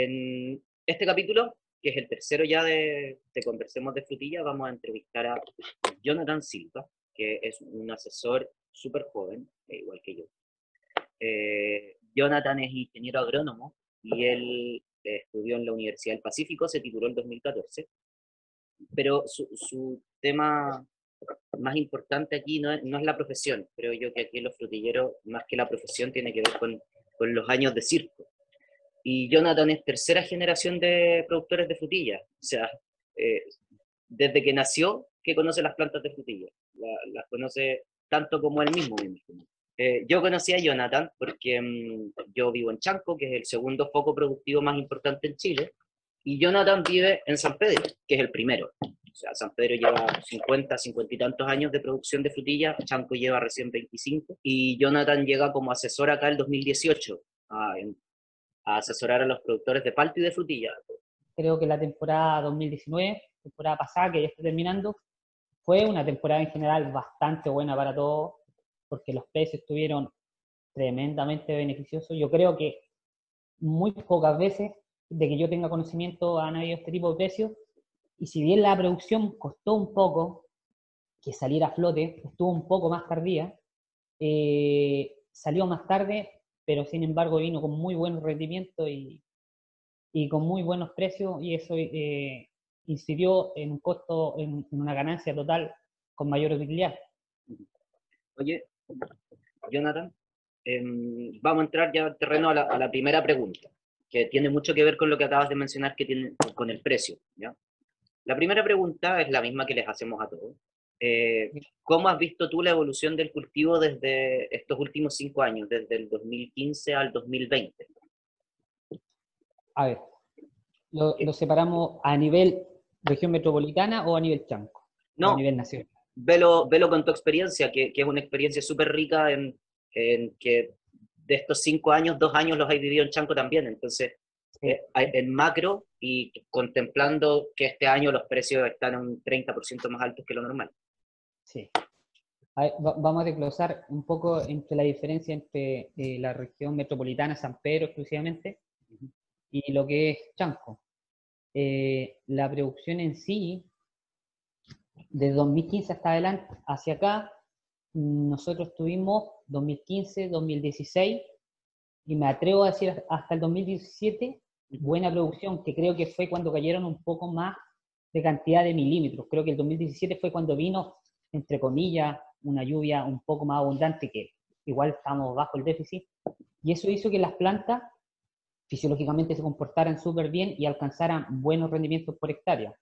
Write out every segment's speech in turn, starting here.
En este capítulo, que es el tercero ya de, Conversemos de Frutilla, vamos a entrevistar a Jonathan Silva, que es un asesor súper joven, eh, igual que yo. Eh, Jonathan es ingeniero agrónomo y él estudió en la Universidad del Pacífico, se tituló en 2014, pero su, su tema más importante aquí no es, no es, la profesión, creo yo que aquí en los frutilleros, más que la profesión, tiene que ver con, con los años de circo. Y Jonathan es tercera generación de productores de frutillas, o sea, eh, desde que nació que conoce las plantas de frutillas, las conoce tanto como él mismo, eh, yo conocí a Jonathan porque mm, yo vivo en Chanco, que es el segundo foco productivo más importante en Chile, y Jonathan vive en San Pedro, que es el primero. O sea, San Pedro lleva 50, 50 y tantos años de producción de frutillas, Chanco lleva recién 25, y Jonathan llega como asesor acá el 2018 a, a asesorar a los productores de palta y de frutillas. Creo que la temporada 2019, temporada pasada que ya está terminando, fue una temporada en general bastante buena para todos, porque los precios estuvieron tremendamente beneficiosos. Yo creo que muy pocas veces de que yo tenga conocimiento han habido este tipo de precios, y si bien la producción costó un poco que saliera a flote, estuvo un poco más tardía, eh, salió más tarde, pero sin embargo vino con muy buen rendimiento y, y con muy buenos precios, y eso eh, incidió en un costo, en, una ganancia total con mayor utilidad. Oye, Jonathan, em, vamos a entrar ya al terreno a la, a la primera pregunta que tiene mucho que ver con lo que acabas de mencionar, que tiene con el precio. ¿ya? La primera pregunta es la misma que les hacemos a todos. Eh, ¿Cómo has visto tú la evolución del cultivo desde estos últimos cinco años, desde el 2015 al 2020? A ver, ¿lo, separamos a nivel región metropolitana o a nivel chanco? No, a nivel nacional. Velo, velo con tu experiencia, que, que es una experiencia súper rica en, en, que de estos cinco años, dos años los hay vivido en Chanco también. Entonces, eh, en macro y contemplando que este año los precios están un 30% más altos que lo normal. Sí. vamos a desglosar un poco entre la diferencia entre eh, la región metropolitana, San Pedro exclusivamente, y lo que es Chanco. Eh, la producción en sí, de 2015 hasta adelante, hacia acá, nosotros tuvimos 2015, 2016 y me atrevo a decir hasta el 2017 buena producción, que creo que fue cuando cayeron un poco más de cantidad de milímetros. Creo que el 2017 fue cuando vino, entre comillas, una lluvia un poco más abundante, que igual estamos bajo el déficit, y eso hizo que las plantas fisiológicamente se comportaran súper bien y alcanzaran buenos rendimientos por hectárea.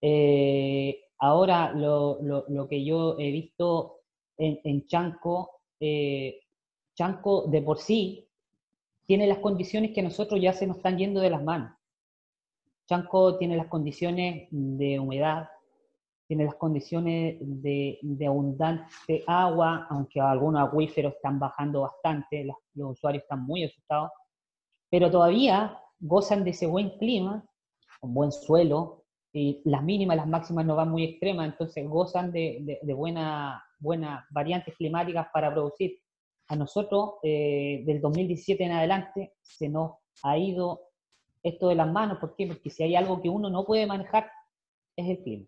Eh, ahora, lo, lo, que yo he visto en, Chanco, eh, Chanco de por sí tiene las condiciones que nosotros ya se nos están yendo de las manos. Chanco tiene las condiciones de humedad, tiene las condiciones de, abundante agua, aunque algunos acuíferos están bajando bastante, los, los usuarios están muy asustados, pero todavía gozan de ese buen clima, un buen suelo, y las mínimas, las máximas no van muy extremas, entonces gozan de, buenas variantes climáticas para producir. A nosotros, eh, del 2017 en adelante, se nos ha ido esto de las manos. ¿Por qué? Porque si hay algo que uno no puede manejar, es el clima,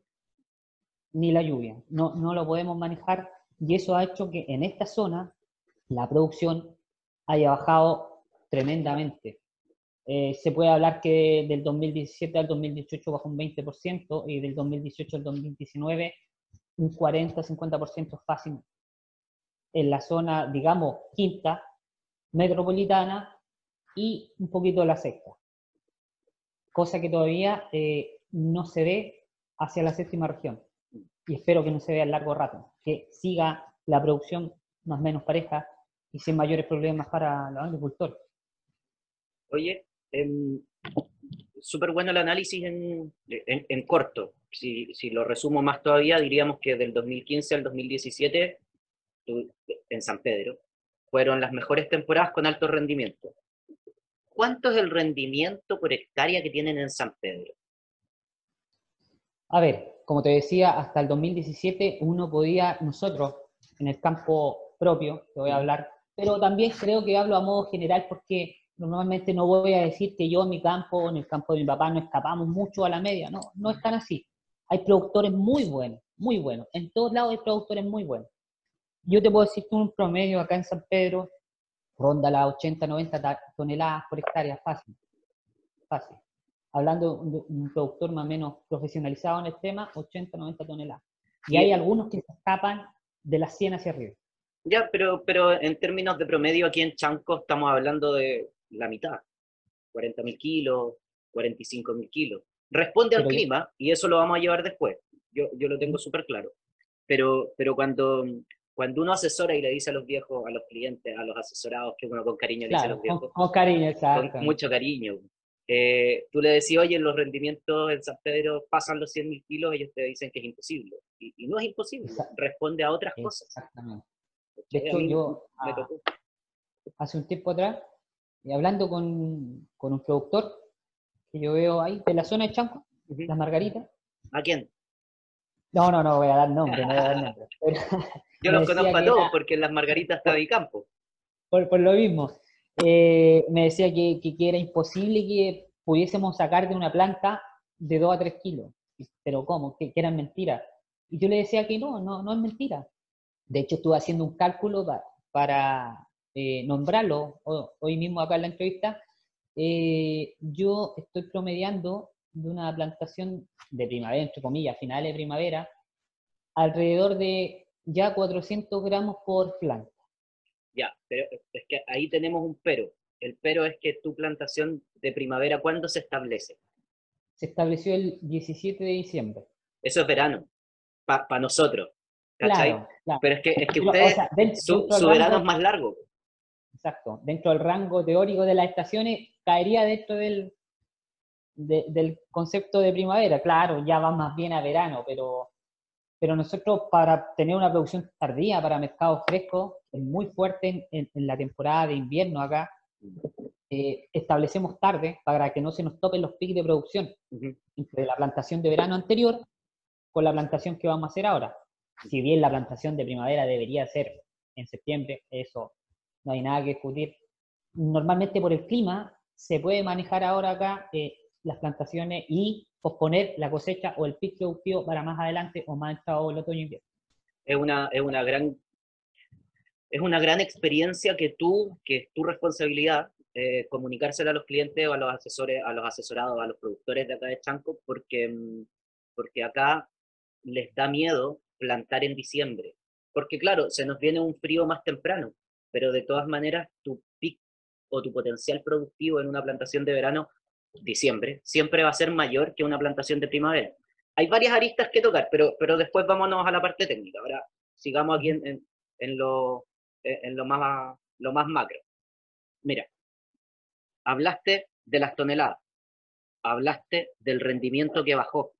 ni la lluvia. No, no lo podemos manejar y eso ha hecho que en esta zona la producción haya bajado tremendamente. Eh, se puede hablar que del 2017 al 2018 bajó un 20% y del 2018 al 2019 un 40-50% fácil en la zona, digamos, quinta, metropolitana y un poquito de la sexta. Cosa que todavía eh, no se ve hacia la séptima región. Y espero que no se vea a largo rato, que siga la producción más o menos pareja y sin mayores problemas para los agricultores. Oye, Em, súper bueno el análisis en, en, corto. Si, si, lo resumo más todavía, diríamos que del 2015 al 2017, en San Pedro, fueron las mejores temporadas con alto rendimiento. ¿Cuánto es el rendimiento por hectárea que tienen en San Pedro? A ver, como te decía, hasta el 2017 uno podía, nosotros, en el campo propio, te voy a hablar, pero también creo que hablo a modo general porque Normalmente no voy a decir que yo en mi campo, en el campo de mi papá, no escapamos mucho a la media. No, no es tan así. Hay productores muy buenos, muy buenos. En todos lados hay productores muy buenos. Yo te puedo decir que un promedio acá en San Pedro ronda las 80, 90 toneladas por hectárea, fácil. Fácil. Hablando de un productor más o menos profesionalizado en el tema, 80, 90 toneladas. Y hay algunos que se escapan de las 100 hacia arriba. Ya, pero, pero en términos de promedio, aquí en Chanco estamos hablando de la mitad. 40.000 kilos, 45.000 kilos. Responde al clima y eso lo vamos a llevar después. Yo, yo lo tengo súper claro. Pero, pero cuando, cuando uno asesora y le dice a los viejos, a los clientes, a los asesorados, que uno con cariño le dice a los viejos. Con, cariño, exacto. Con mucho cariño. Eh, tú le decís, oye, los rendimientos en San Pedro pasan los 100.000 kilos, ellos te dicen que es imposible. Y, y no es imposible, responde a otras cosas. Exactamente. De hecho, yo ah, hace un tiempo atrás, y hablando con, con, un productor que yo veo ahí, de la zona de Chanco, las margaritas. ¿A quién? No, no, no voy a dar nombre, no voy a dar nombre. yo los conozco a todos porque en las margaritas está mi campo. Por, por lo mismo. Eh, me decía que, que, era imposible que pudiésemos sacar de una planta de 2 a 3 kilos. Pero ¿cómo? Que, eran mentiras. Y yo le decía que no, no, no es mentira. De hecho, estuve haciendo un cálculo para, eh, nombrarlo hoy mismo acá en la entrevista. Eh, yo estoy promediando de una plantación de primavera, entre comillas, finales de primavera, alrededor de ya 400 gramos por planta. Ya, pero es que ahí tenemos un pero. El pero es que tu plantación de primavera, ¿cuándo se establece? Se estableció el 17 de diciembre. Eso es verano, para nosotros. Claro, Pero es que, es que ustedes, su, verano es más largo. Exacto. Dentro del rango teórico de las estaciones, caería dentro del, del concepto de primavera. Claro, ya va más bien a verano, pero, pero nosotros para tener una producción tardía para mercados frescos, es muy fuerte en, la temporada de invierno acá, eh, establecemos tarde para que no se nos topen los picos de producción entre la plantación de verano anterior con la plantación que vamos a hacer ahora si bien la plantación de primavera debería ser en septiembre, eso no hay nada que discutir. Normalmente por el clima se puede manejar ahora acá eh, las plantaciones y posponer la cosecha o el pico productivo para más adelante o más entrado el otoño invierno. Es una, es una gran es una gran experiencia que tú, que es tu responsabilidad, eh, comunicársela a los clientes o a los asesores, a los asesorados, a los productores de acá de Chanco, porque, mm, porque acá les da miedo plantar en diciembre. Porque claro, se nos viene un frío más temprano, pero de todas maneras tu pic o tu potencial productivo en una plantación de verano, diciembre, siempre va a ser mayor que una plantación de primavera. Hay varias aristas que tocar, pero, pero después vámonos a la parte técnica. Ahora sigamos aquí en, en, lo, en lo, más, lo más macro. Mira, hablaste de las toneladas, hablaste del rendimiento que bajó,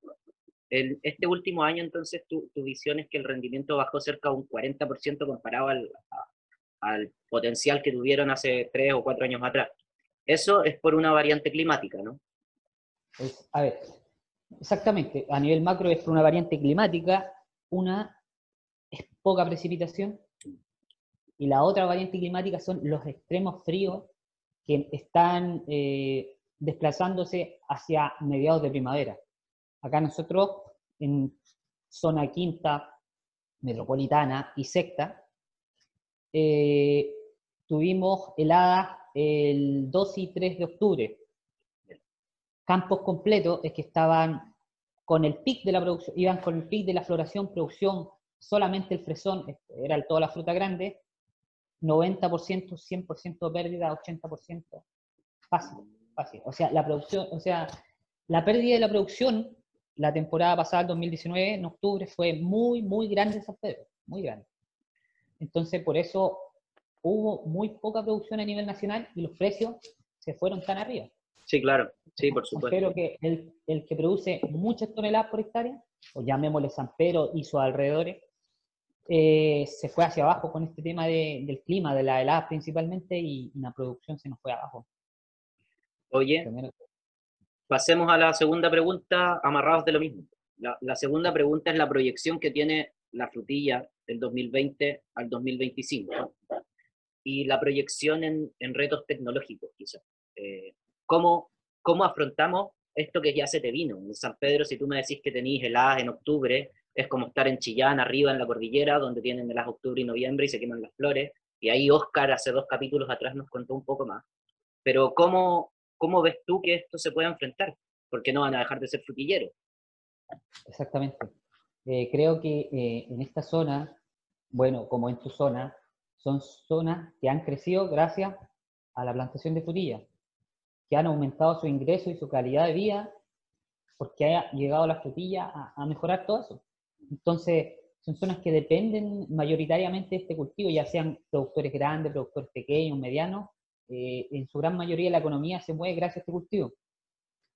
este último año, entonces, tu, visión es que el rendimiento bajó cerca de un 40% comparado al, al potencial que tuvieron hace tres o cuatro años atrás. Eso es por una variante climática, ¿no? a ver, exactamente. A nivel macro es por una variante climática. Una es poca precipitación y la otra variante climática son los extremos fríos que están eh, desplazándose hacia mediados de primavera. Acá nosotros, en zona quinta, metropolitana y secta, eh, tuvimos heladas el 2 y 3 de octubre. Campos completos es que estaban con el pic de la producción, iban con el pic de la floración, producción, solamente el fresón, era toda la fruta grande, 90%, 100% pérdida, 80%, fácil, fácil. O sea, la producción, o sea, la pérdida de la producción la temporada pasada, el 2019, en octubre, fue muy, muy grande San Pedro, muy grande. Entonces, por eso hubo muy poca producción a nivel nacional y los precios se fueron tan arriba. Sí, claro, sí, por supuesto. Pero que el, el que produce muchas toneladas por hectárea, o llamémosle San Pedro y sus alrededores, eh, se fue hacia abajo con este tema de, del clima, de la helada principalmente, y la producción se nos fue abajo. Oye, Pasemos a la segunda pregunta, amarrados de lo mismo. La, segunda pregunta es la proyección que tiene la frutilla del 2020 al 2025 y la proyección en, retos tecnológicos, quizás. Eh, ¿cómo, ¿Cómo afrontamos esto que ya se te vino? En San Pedro, si tú me decís que tenéis heladas en octubre, es como estar en Chillán, arriba en la cordillera, donde tienen heladas octubre y noviembre y se queman las flores. Y ahí Oscar hace dos capítulos atrás nos contó un poco más. Pero ¿cómo, cómo ves tú que esto se puede enfrentar? Porque no van a dejar de ser frutilleros. Exactamente. Eh, creo que eh, en esta zona, bueno, como en tu zona, son zonas que han crecido gracias a la plantación de frutilla, que han aumentado su ingreso y su calidad de vida porque ha llegado la frutilla a, mejorar todo eso. Entonces, son zonas que dependen mayoritariamente de este cultivo, ya sean productores grandes, productores pequeños, medianos, eh, en su gran mayoría la economía se mueve gracias a este cultivo.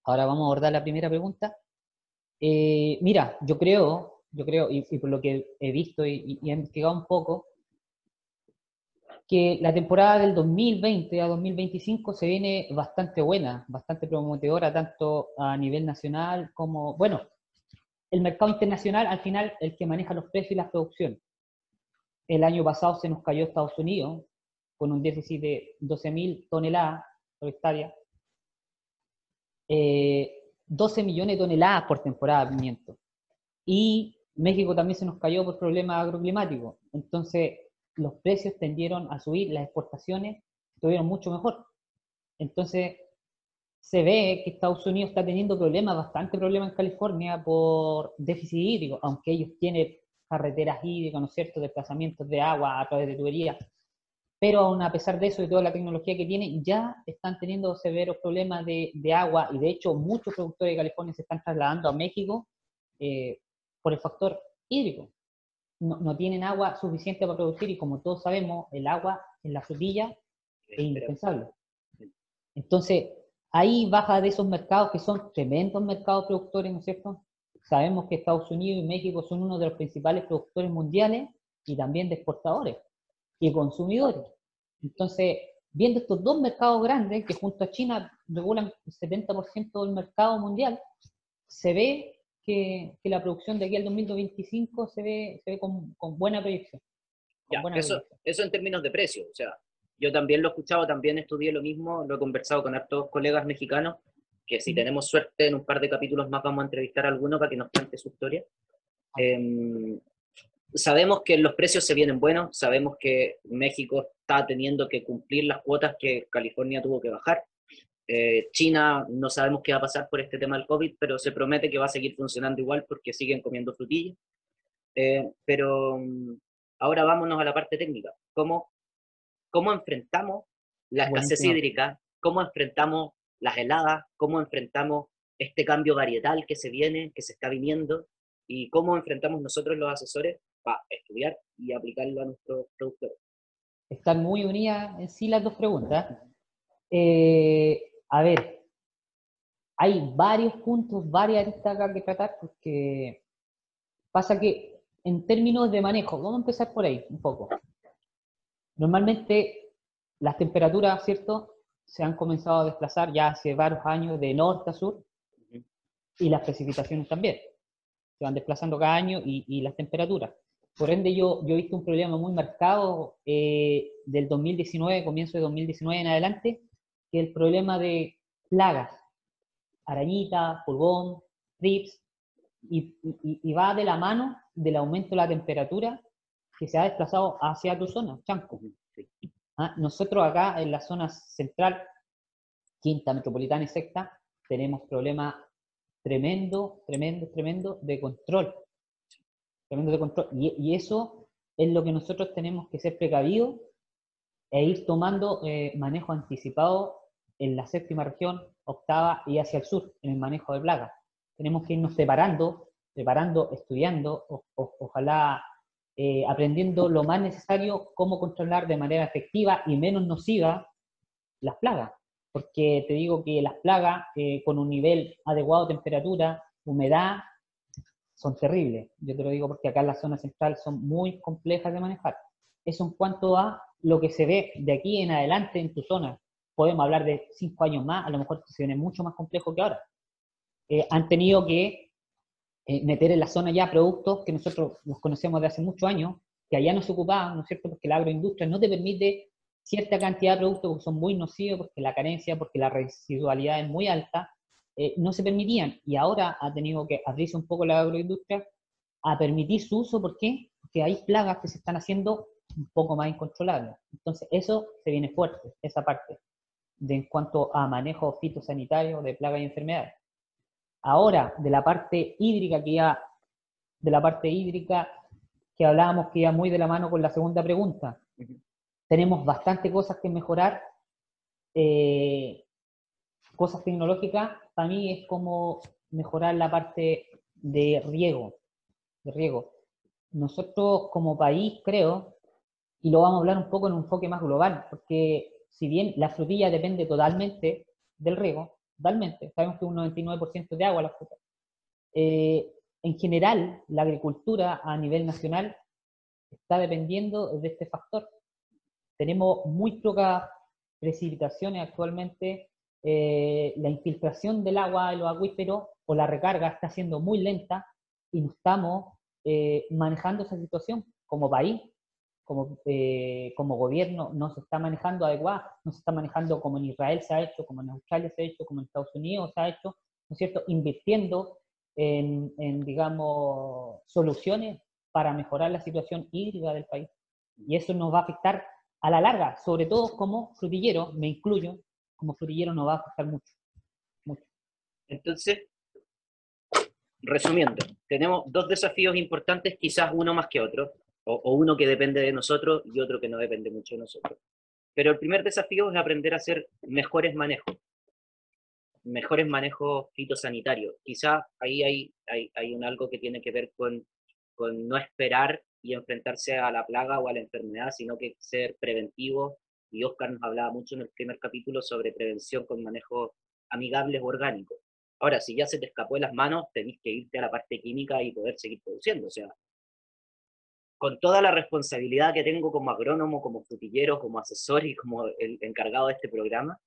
Ahora vamos a abordar la primera pregunta. Eh, mira, yo creo, yo creo, y, por lo que he visto y, he investigado un poco, que la temporada del 2020 a 2025 se viene bastante buena, bastante prometedora, tanto a nivel nacional como, bueno, el mercado internacional al final el que maneja los precios y las producciones. El año pasado se nos cayó Estados Unidos con un déficit de 12.000 toneladas por hectárea. 12 eh, millones de toneladas por temporada de pimiento. Y México también se nos cayó por problemas agroclimáticos. Entonces, los precios tendieron a subir, las exportaciones estuvieron mucho mejor. Entonces, se ve que Estados Unidos está teniendo problemas, bastante problemas en California por déficit hídrico, aunque ellos tienen carreteras hídricas, ¿no es cierto?, desplazamientos de agua a través de tuberías. Pero aún a pesar de eso y toda la tecnología que tienen, ya están teniendo severos problemas de, agua y de hecho muchos productores de California se están trasladando a México eh, por el factor hídrico. No, no, tienen agua suficiente para producir y como todos sabemos, el agua en la frutilla es indispensable. Entonces, ahí baja de esos mercados que son tremendos mercados productores, ¿no es cierto? Sabemos que Estados Unidos y México son uno de los principales productores mundiales y también de exportadores y consumidores. Entonces, viendo estos dos mercados grandes que junto a China regulan el 70% del mercado mundial, se ve que, que, la producción de aquí al 2025 se ve, se ve con, con buena proyección. eso, eso en términos de precio, o sea, yo también lo he escuchado, también estudié lo mismo, lo he conversado con hartos colegas mexicanos, que si tenemos suerte en un par de capítulos más vamos a entrevistar a alguno para que nos cuente su historia. Em, sabemos que los precios se vienen buenos, sabemos que México está teniendo que cumplir las cuotas que California tuvo que bajar. Eh, China no sabemos qué va a pasar por este tema del COVID, pero se promete que va a seguir funcionando igual porque siguen comiendo frutillas. Eh, pero mm, ahora vámonos a la parte técnica. ¿Cómo cómo enfrentamos la escasez hídrica, cómo enfrentamos las heladas, cómo enfrentamos este cambio varietal que se viene, que se está viniendo, y cómo enfrentamos nosotros los asesores para estudiar y aplicarlo a nuestros productores. Están muy unidas en sí las dos preguntas. Eh, a ver, hay varios puntos, varias aristas acá que tratar, porque pasa que en términos de manejo, vamos a empezar por ahí un poco. Normalmente las temperaturas, ¿cierto? Se han comenzado a desplazar ya hace varios años de norte a sur y las precipitaciones también. Se van desplazando cada año y, las temperaturas. Por ende, yo, yo he visto un problema muy marcado eh, del 2019, comienzo de 2019 en adelante, que el problema de plagas, arañita, pulgón, trips, y, y, va de la mano del aumento de la temperatura que se ha desplazado hacia tu zona, Chanco. Ah, nosotros acá en la zona central, quinta metropolitana y sexta, tenemos problemas tremendo, tremendo, tremendo de control. Tremendo de control. Y, eso es lo que nosotros tenemos que ser precavidos e ir tomando eh, manejo anticipado en la séptima región, octava y hacia el sur, en el manejo de plagas. Tenemos que irnos preparando, preparando, estudiando, ojalá eh, aprendiendo lo más necesario, cómo controlar de manera efectiva y menos nociva las plagas. Porque te digo que las plagas eh, con un nivel adecuado de temperatura, humedad, son terribles. Yo te lo digo porque acá en la zona central son muy complejas de manejar. Eso en cuanto a lo que se ve de aquí en adelante en tu zona. Podemos hablar de cinco años más, a lo mejor se viene mucho más complejo que ahora. Eh, han tenido que eh, meter en la zona ya productos que nosotros los conocemos de hace muchos años, que allá no se ocupaban, ¿no es cierto? Porque la agroindustria no te permite cierta cantidad de productos que son muy nocivos porque la carencia, porque la residualidad es muy alta, eh, no se permitían. Y ahora ha tenido que abrirse un poco la agroindustria a permitir su uso. ¿Por qué? Porque hay plagas que se están haciendo un poco más incontrolables. Entonces, eso se viene fuerte, esa parte, de en cuanto a manejo fitosanitario de plagas y enfermedades. Ahora, de la parte hídrica, que ya, de la parte hídrica, que hablábamos que iba muy de la mano con la segunda pregunta. Tenemos bastante cosas que mejorar. Eh, cosas tecnológicas, para mí es como mejorar la parte de riego. De riego. Nosotros como país, creo, y lo vamos a hablar un poco en un enfoque más global, porque si bien la frutilla depende totalmente del riego, totalmente, sabemos que un 99% de agua la fruta, eh, en general la agricultura a nivel nacional está dependiendo de este factor. Tenemos muy pocas precipitaciones actualmente, eh, la infiltración del agua en los acuíferos o la recarga está siendo muy lenta y no estamos eh, manejando esa situación como país como, eh, como gobierno no se está manejando adecuado, no se está manejando como en Israel se ha hecho, como en Australia se ha hecho, como en Estados Unidos se ha hecho, ¿no es cierto?, invirtiendo en, en digamos, soluciones para mejorar la situación hídrica del país. Y eso nos va a afectar a la larga, sobre todo como frutillero, me incluyo, como frutillero nos va a afectar mucho. mucho. Entonces, resumiendo, tenemos dos desafíos importantes, quizás uno más que otro o, uno que depende de nosotros y otro que no depende mucho de nosotros. Pero el primer desafío es aprender a hacer mejores manejos, mejores manejos fitosanitarios. Quizá ahí hay, hay, hay un algo que tiene que ver con, con no esperar y enfrentarse a la plaga o a la enfermedad, sino que ser preventivo. Y Oscar nos hablaba mucho en el primer capítulo sobre prevención con manejos amigables o orgánicos. Ahora, si ya se te escapó de las manos, tenés que irte a la parte química y poder seguir produciendo. O sea, con toda la responsabilidad que tengo como agrónomo, como frutillero, como asesor y como el encargado de este programa,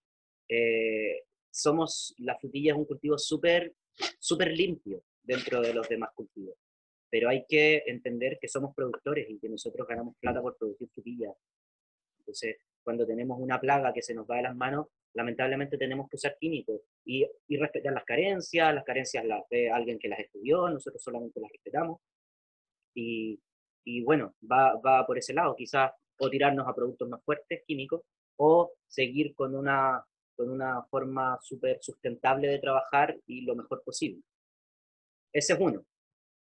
eh, somos, la frutilla es un cultivo súper súper limpio dentro de los demás cultivos. Pero hay que entender que somos productores y que nosotros ganamos plata por producir frutillas. Entonces, cuando tenemos una plaga que se nos va de las manos, lamentablemente tenemos que usar químicos y, y respetar las carencias, las carencias las ve alguien que las estudió, nosotros solamente las respetamos. Y, y bueno, va, va por ese lado, quizás o tirarnos a productos más fuertes, químicos, o seguir con una, con una forma súper sustentable de trabajar y lo mejor posible. Ese es uno.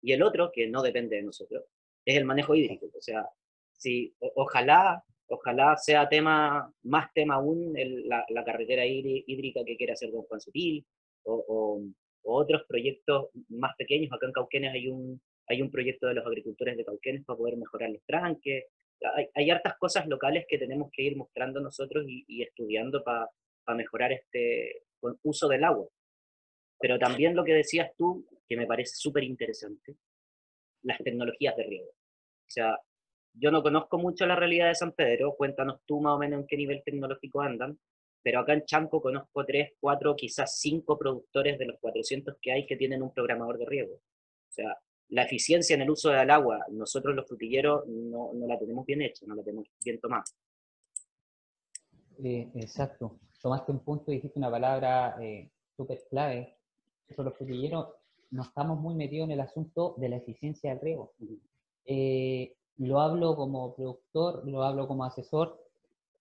Y el otro, que no depende de nosotros, es el manejo hídrico. O sea, si, ojalá, ojalá sea tema, más tema aún la, carretera hídrica que quiere hacer Don Juan Sutil, o, o, o, otros proyectos más pequeños. Acá en Cauquenes hay un, hay un proyecto de los agricultores de Cauquenes para poder mejorar los tranques. Hay, hay hartas cosas locales que tenemos que ir mostrando nosotros y, estudiando para mejorar este uso del agua. Pero también lo que decías tú, que me parece súper interesante, las tecnologías de riego. O sea, yo no conozco mucho la realidad de San Pedro, cuéntanos tú más o menos en qué nivel tecnológico andan, pero acá en Chanco conozco tres, cuatro, quizás cinco productores de los 400 que hay que tienen un programador de riego. O sea, la eficiencia en el uso del agua, nosotros los frutilleros no, no la tenemos bien hecha, no la tenemos bien tomada. Eh, exacto. Tomaste un punto y dijiste una palabra eh, súper clave. Nosotros los frutilleros no estamos muy metidos en el asunto de la eficiencia del riego. Eh, lo hablo como productor, lo hablo como asesor.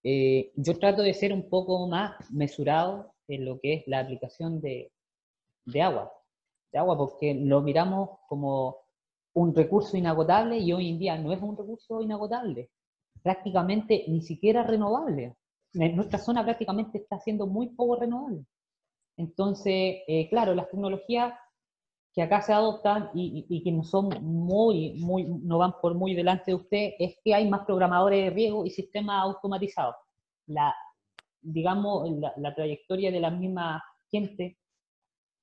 yo trato de ser un poco más mesurado en lo que es la aplicación de, de agua de agua, porque lo miramos como un recurso inagotable y hoy en día no es un recurso inagotable, prácticamente ni siquiera renovable. En nuestra zona prácticamente está siendo muy poco renovable. Entonces, eh, claro, las tecnologías que acá se adoptan y, que no son muy, muy, no van por muy delante de usted, es que hay más programadores de riego y sistemas automatizados. La, digamos, la, la trayectoria de la misma gente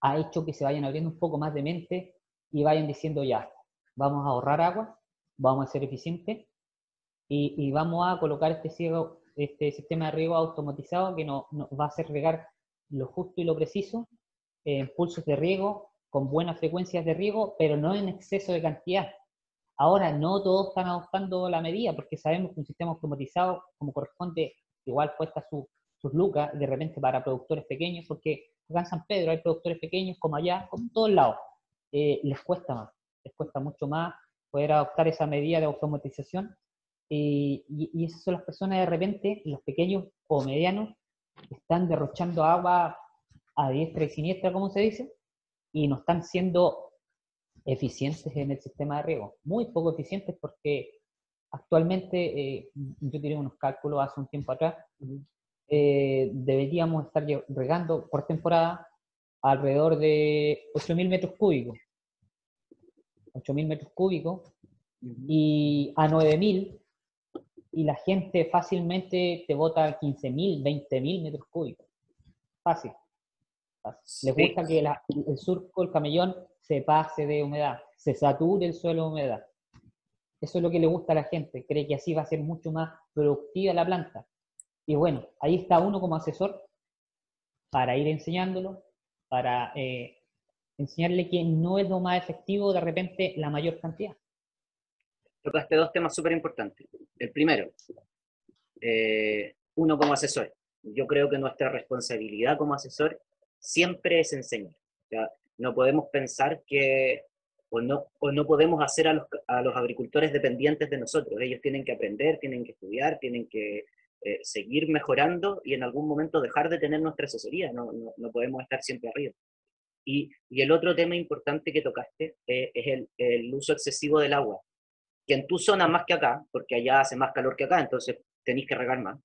ha hecho que se vayan abriendo un poco más de mente y vayan diciendo ya, vamos a ahorrar agua, vamos a ser eficientes y, vamos a colocar este, ciego, este sistema de riego automatizado que nos, va a hacer regar lo justo y lo preciso, en pulsos de riego, con buenas frecuencias de riego, pero no en exceso de cantidad. Ahora, no todos están adoptando la medida porque sabemos que un sistema automatizado, como corresponde, igual cuesta sus lucas de repente para productores pequeños, porque acá en San Pedro hay productores pequeños como allá, como en todos lados, eh, les cuesta más, les cuesta mucho más poder adoptar esa medida de automatización. y, y esas son las personas de repente, los pequeños o medianos, están derrochando agua a diestra y siniestra, como se dice, y no están siendo eficientes en el sistema de riego. Muy poco eficientes porque actualmente, eh, yo tiré unos cálculos hace un tiempo atrás, eh, deberíamos estar regando por temporada alrededor de 8.000 metros cúbicos. 8.000 metros cúbicos y a 9.000 y la gente fácilmente te bota 15.000, 20.000 metros cúbicos. Fácil. Les gusta que el surco, el camellón, se pase de humedad, se sature el suelo de humedad. Eso es lo que le gusta a la gente. Cree que así va a ser mucho más productiva la planta. Y bueno, ahí está uno como asesor para ir enseñándolo, para eh, enseñarle que no es lo más efectivo de repente la mayor cantidad tocaste dos temas súper importantes. El primero, eh, uno como asesor. Yo creo que nuestra responsabilidad como asesor siempre es enseñar. no podemos pensar que, o no, o no podemos hacer a los, a los, agricultores dependientes de nosotros. Ellos tienen que aprender, tienen que estudiar, tienen que eh, seguir mejorando y en algún momento dejar de tener nuestra asesoría. No, no, no podemos estar siempre arriba. Y, y, el otro tema importante que tocaste eh, es el, el uso excesivo del agua que en tu zona más que acá, porque allá hace más calor que acá, entonces tenéis que regar más,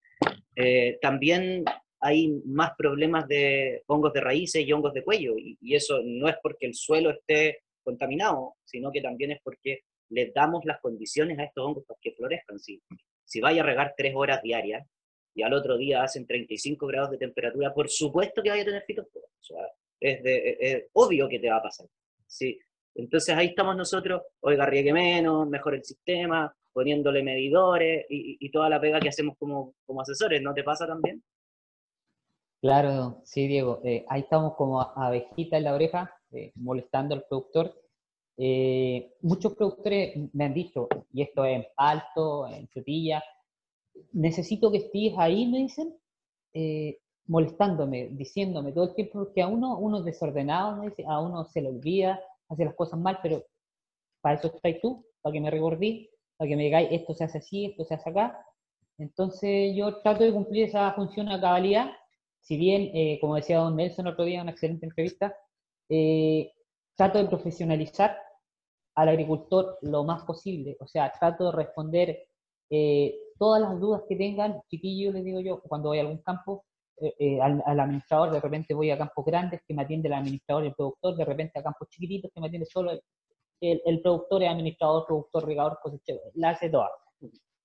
eh, también hay más problemas de hongos de raíces y hongos de cuello, y, eso no es porque el suelo esté contaminado, sino que también es porque les damos las condiciones a estos hongos para que florezcan. Si, si vaya a regar tres horas diarias y al otro día hacen 35 grados de temperatura, por supuesto que vaya a tener fitosporas. O sea, es, de, es, obvio que te va a pasar. Si, entonces ahí estamos nosotros, oiga, riegue menos, mejor el sistema, poniéndole medidores y, toda la pega que hacemos como, como, asesores, ¿no te pasa también? Claro, sí, Diego. Eh, ahí estamos como abejita en la oreja, eh, molestando al productor. Eh, muchos productores me han dicho, y esto es en alto, en frutilla, necesito que estés ahí, me dicen, molestándome, diciéndome todo el tiempo, porque a uno, uno es desordenado, a uno se le olvida, hace las cosas mal, pero para eso estás tú, para que me recordí, para que me digáis esto se hace así, esto se hace acá. Entonces yo trato de cumplir esa función a cabalidad, si bien, eh, como decía don Nelson otro día en una excelente entrevista, eh, trato de profesionalizar al agricultor lo más posible, o sea, trato de responder eh, todas las dudas que tengan, chiquillos, les digo yo, cuando voy a algún campo, eh, eh, al, administrador, de repente voy a campos grandes que me atiende el administrador y el productor, de repente a campos chiquititos que me atiende solo el, el, productor, el administrador, productor, regador, cosechero, la hace toda.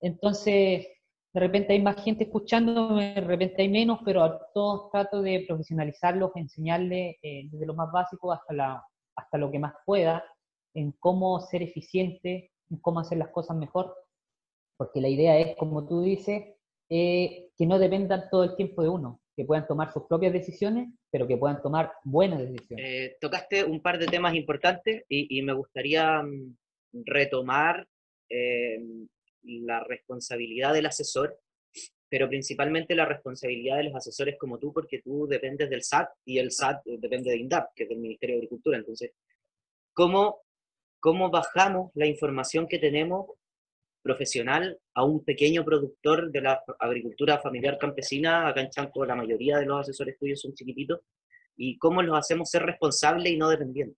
Entonces, de repente hay más gente escuchándome, de repente hay menos, pero a todos trato de profesionalizarlos, enseñarles eh, desde lo más básico hasta, la, hasta lo que más pueda, en cómo ser eficiente, en cómo hacer las cosas mejor, porque la idea es, como tú dices, que no dependan todo el tiempo de uno que puedan tomar sus propias decisiones, pero que puedan tomar buenas decisiones. Eh, tocaste un par de temas importantes y, me gustaría mm, retomar eh, la responsabilidad del asesor, pero principalmente la responsabilidad de los asesores como tú, porque tú dependes del SAT y el SAT depende de INDAP, que es del Ministerio de Agricultura. Entonces, ¿cómo, cómo bajamos la información que tenemos profesional a un pequeño productor de la agricultura familiar campesina. Acá en Chanco la mayoría de los asesores tuyos son chiquititos. ¿Y cómo los hacemos ser responsables y no dependientes?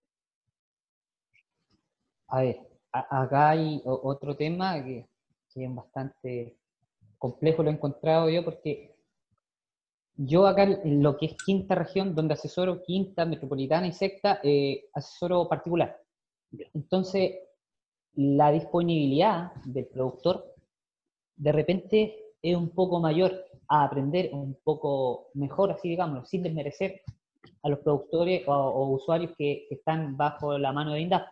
A ver, acá hay otro tema que, es bastante complejo, lo he encontrado yo, porque yo acá en lo que es quinta región, donde asesoro quinta, metropolitana y sexta, eh, asesoro particular. Entonces, la disponibilidad del productor de repente es un poco mayor a aprender un poco mejor, así digamos, sin desmerecer a los productores o, usuarios que, están bajo la mano de INDAP.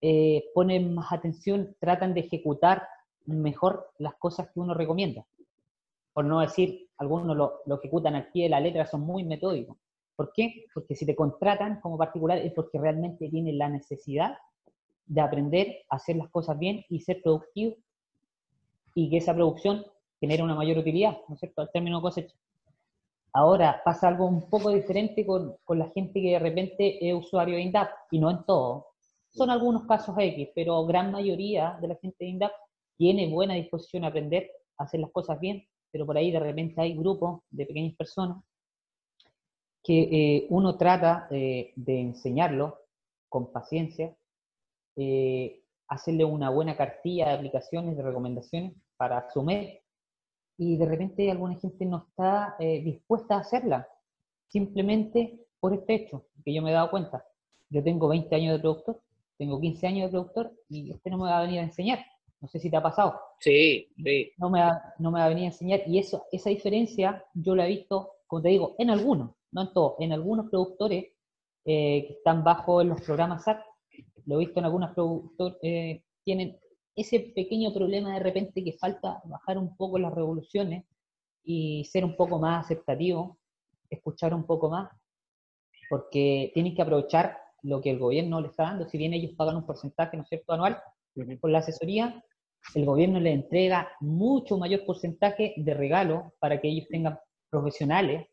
Eh, ponen más atención, tratan de ejecutar mejor las cosas que uno recomienda. Por no decir, algunos lo, lo ejecutan al pie de la letra, son muy metódicos. ¿Por qué? Porque si te contratan como particular es porque realmente tienen la necesidad de aprender a hacer las cosas bien y ser productivo y que esa producción genera una mayor utilidad, ¿no es cierto?, al término cosecha. Ahora pasa algo un poco diferente con, con, la gente que de repente es usuario de INDAP, y no en todo. Son algunos casos X, pero gran mayoría de la gente de INDAP tiene buena disposición a aprender, a hacer las cosas bien, pero por ahí de repente hay grupos de pequeñas personas que eh, uno trata eh, de enseñarlo con paciencia, eh, hacerle una buena cartilla de aplicaciones, de recomendaciones para asumir, y de repente alguna gente no está dispuesta a hacerla, simplemente por este hecho, que yo me he dado cuenta. Yo tengo 20 años de productor, tengo 15 años de productor, y este no me va a venir a enseñar. No sé si te ha pasado. Sí, sí. No me va, no me va a venir a enseñar, y eso, esa diferencia yo la he visto, como te digo, en algunos no en todos, en algunos productores eh, que están bajo los programas SAT, lo he visto en algunos productores, eh, tienen ese pequeño problema de repente que falta bajar un poco las revoluciones y ser un poco más aceptativo, escuchar un poco más, porque tienen que aprovechar lo que el gobierno les está dando, si bien ellos pagan un porcentaje, ¿no es cierto?, anual por la asesoría, el gobierno les entrega mucho mayor porcentaje de regalo para que ellos tengan profesionales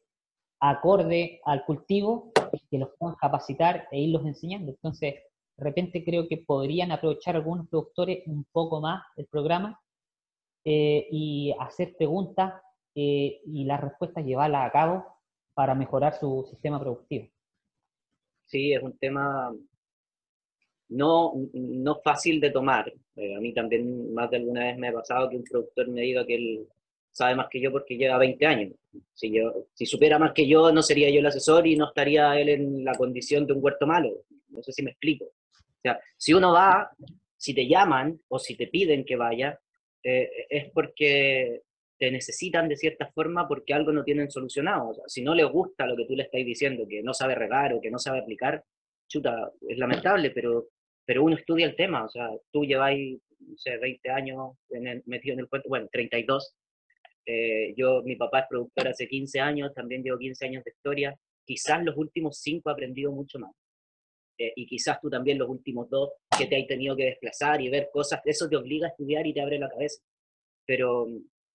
acorde al cultivo que los puedan capacitar e irlos enseñando. Entonces, de repente creo que podrían aprovechar algunos productores un poco más el programa eh, y hacer preguntas eh, y las respuestas llevarlas a cabo para mejorar su sistema productivo. Sí, es un tema no, no fácil de tomar. Eh, a mí también más de alguna vez me ha pasado que un productor me diga que él sabe más que yo porque lleva 20 años. Si, yo, si supiera más que yo, no sería yo el asesor y no estaría él en la condición de un huerto malo. No sé si me explico. Si uno va, si te llaman o si te piden que vaya, eh, es porque te necesitan de cierta forma porque algo no tienen solucionado. Si no les gusta lo que tú le estás diciendo, que no sabe regar o que no sabe aplicar, chuta, es lamentable, pero, pero uno estudia el tema. O sea, tú lleváis, no sé, 20 años metido en el cuento, bueno, 32, eh, yo, mi papá es productor hace 15 años, también llevo 15 años de historia. Quizás los últimos 5 he aprendido mucho más. Eh, y quizás tú también los últimos dos que te hay tenido que desplazar y ver cosas, eso te obliga a estudiar y te abre la cabeza. Pero,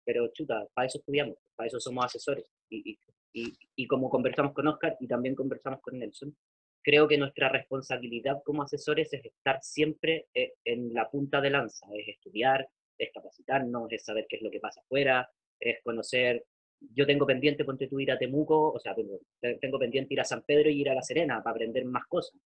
pero chuta, para eso estudiamos, para eso somos asesores. Y, y, y como conversamos con Oscar y también conversamos con Nelson, creo que nuestra responsabilidad como asesores es estar siempre eh, en la punta de lanza, es estudiar, es capacitarnos, es saber qué es lo que pasa afuera, es conocer, yo tengo pendiente, ponte tú ir a Temuco, o sea, tengo pendiente ir a San Pedro y ir a La Serena para aprender más cosas.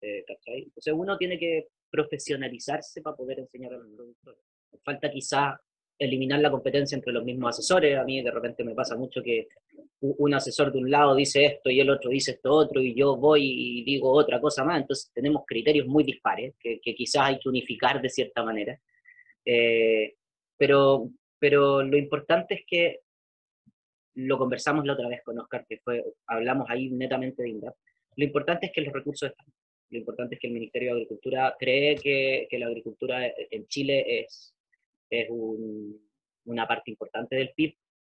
Eh, Entonces uno tiene que profesionalizarse para poder enseñar a los productores. Falta quizá eliminar la competencia entre los mismos asesores. A mí de repente me pasa mucho que un asesor de un lado dice esto y el otro dice esto otro y yo voy y digo otra cosa más. Entonces tenemos criterios muy dispares que, que quizás hay que unificar de cierta manera. Eh, pero pero lo importante es que lo conversamos la otra vez con Oscar, que fue, hablamos ahí netamente de INDAP, lo importante es que los recursos están. Lo importante es que el Ministerio de Agricultura cree que, que la agricultura en Chile es, es una parte importante del PIB,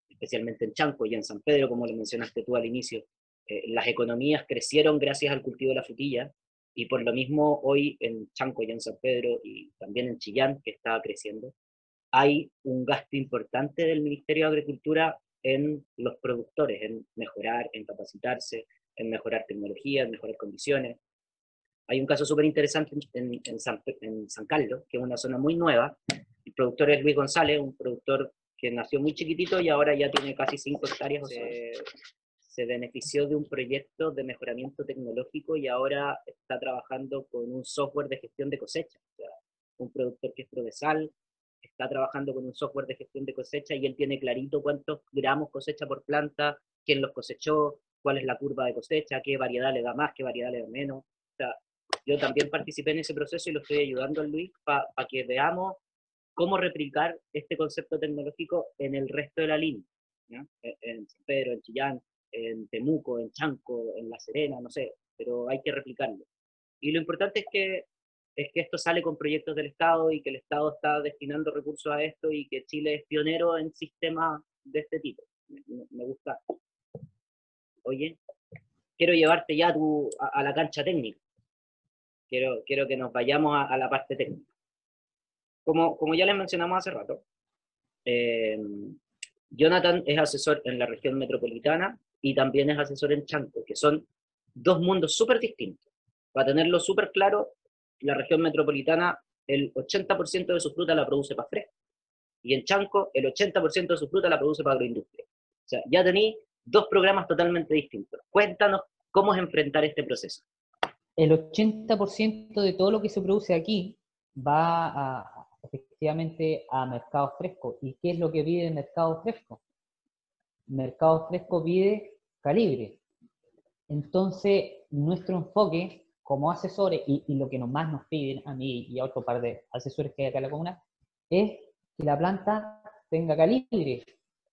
especialmente en Chanco y en San Pedro, como lo mencionaste tú al inicio. Eh, las economías crecieron gracias al cultivo de la frutilla y por lo mismo hoy en Chanco y en San Pedro y también en Chillán, que está creciendo, hay un gasto importante del Ministerio de Agricultura en los productores, en mejorar, en capacitarse, en mejorar tecnología, en mejorar condiciones. Hay un caso súper interesante en, San, Carlos, que es una zona muy nueva. El productor es Luis González, un productor que nació muy chiquitito y ahora ya tiene casi 5 hectáreas. Se, se benefició de un proyecto de mejoramiento tecnológico y ahora está trabajando con un software de gestión de cosecha. O sea, un productor que es provesal, está trabajando con un software de gestión de cosecha y él tiene clarito cuántos gramos cosecha por planta, quién los cosechó, cuál es la curva de cosecha, qué variedad le da más, qué variedad le da menos. O sea, yo también participé en ese proceso y lo estoy ayudando a Luis para que veamos cómo replicar este concepto tecnológico en el resto de la línea. En San Pedro, en Chillán, en Temuco, en Chanco, en La Serena, no sé, pero hay que replicarlo. Y lo importante es que es que esto sale con proyectos del Estado y que el Estado está destinando recursos a esto y que Chile es pionero en sistemas de este tipo. Me, gusta. Oye, quiero llevarte ya a, la cancha técnica. Quiero, quiero que nos vayamos a, la parte técnica. Como, como ya les mencionamos hace rato, eh, Jonathan es asesor en la región metropolitana y también es asesor en Chanco, que son dos mundos súper distintos. Para tenerlo súper claro, la región metropolitana, el 80% de su fruta la produce para fresco. Y en Chanco, el 80% de su fruta la produce para agroindustria. O sea, ya tenéis dos programas totalmente distintos. Cuéntanos cómo es enfrentar este proceso. El 80% de todo lo que se produce aquí va efectivamente a mercado fresco. ¿Y qué es lo que pide el mercado fresco? mercado fresco pide calibre. Entonces, nuestro enfoque como asesores, y, lo que más nos piden a mí y a otro par de asesores que hay acá en la comuna, es que la planta tenga calibre,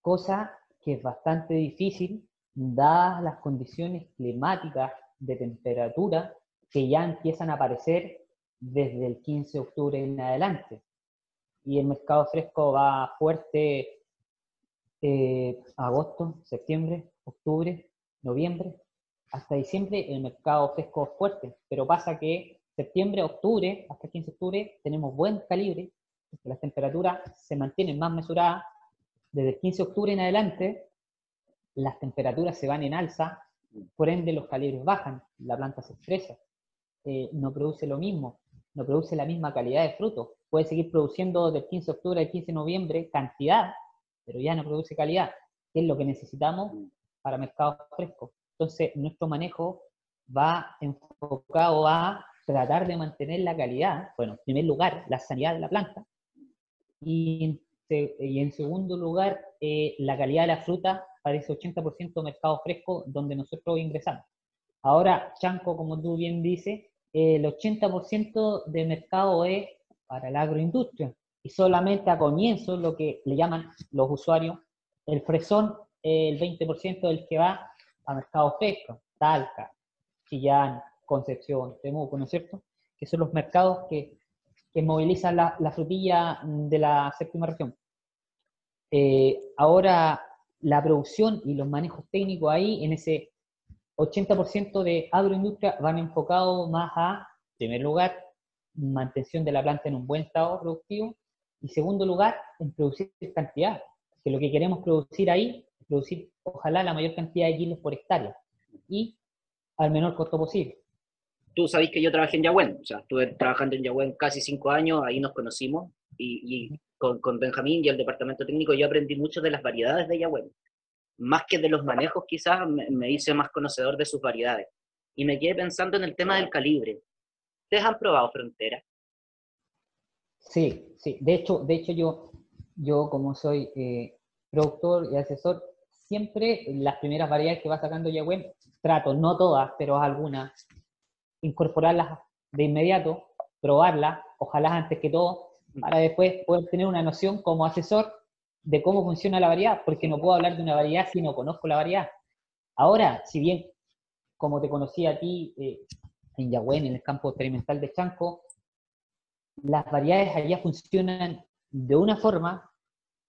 cosa que es bastante difícil dadas las condiciones climáticas de temperatura que ya empiezan a aparecer desde el 15 de octubre en adelante. Y el mercado fresco va fuerte eh, agosto, septiembre, octubre, noviembre, hasta diciembre el mercado fresco es fuerte, pero pasa que septiembre, octubre, hasta 15 de octubre, tenemos buen calibre, porque las temperaturas se mantienen más mesuradas. Desde el 15 de octubre en adelante, las temperaturas se van en alza, por ende los calibres bajan, la planta se estresa, eh, no produce lo mismo, no produce la misma calidad de fruto. Puede seguir produciendo del 15 de octubre al 15 de noviembre cantidad, pero ya no produce calidad, que es lo que necesitamos para mercados frescos. Entonces, nuestro manejo va enfocado a tratar de mantener la calidad, bueno, en primer lugar, la sanidad de la planta, y, en segundo lugar, eh, la calidad de la fruta para ese 80% mercado fresco donde nosotros ingresamos. Ahora, Chanco, como tú bien dices, el 80% de mercado es para la agroindustria y solamente a comienzo lo que le llaman los usuarios el fresón, el 20% del que va a mercado fresco, Talca, Chillán, Concepción, Temuco, ¿no es cierto? Que son los mercados que, que movilizan la, la, frutilla de la séptima región. Eh, ahora, la producción y los manejos técnicos ahí, en ese 80% de agroindustria, van enfocados más a, en primer lugar, mantención de la planta en un buen estado productivo, y segundo lugar, en producir cantidad, que lo que queremos producir ahí producir, ojalá, la mayor cantidad de kilos por hectárea y al menor costo posible. Tú sabes que yo trabajé en Yahuen, o sea, estuve trabajando en Yahuen casi cinco años, ahí nos conocimos, y, con, con, Benjamín y el departamento técnico yo aprendí mucho de las variedades de Yahuen. Más que de los manejos, quizás me, hice más conocedor de sus variedades. Y me quedé pensando en el tema del calibre. ¿Ustedes han probado frontera? Sí, sí. De hecho, de hecho yo, yo como soy eh, productor y asesor, siempre las primeras variedades que va sacando Yahweh, trato, no todas, pero algunas, incorporarlas de inmediato, probarlas, ojalá antes que todo, para después poder tener una noción como asesor de cómo funciona la variedad, porque no puedo hablar de una variedad si no conozco la variedad. Ahora, si bien, como te conocí a ti eh, en Yahweh, en el campo experimental de Chanco, las variedades allá funcionan de una forma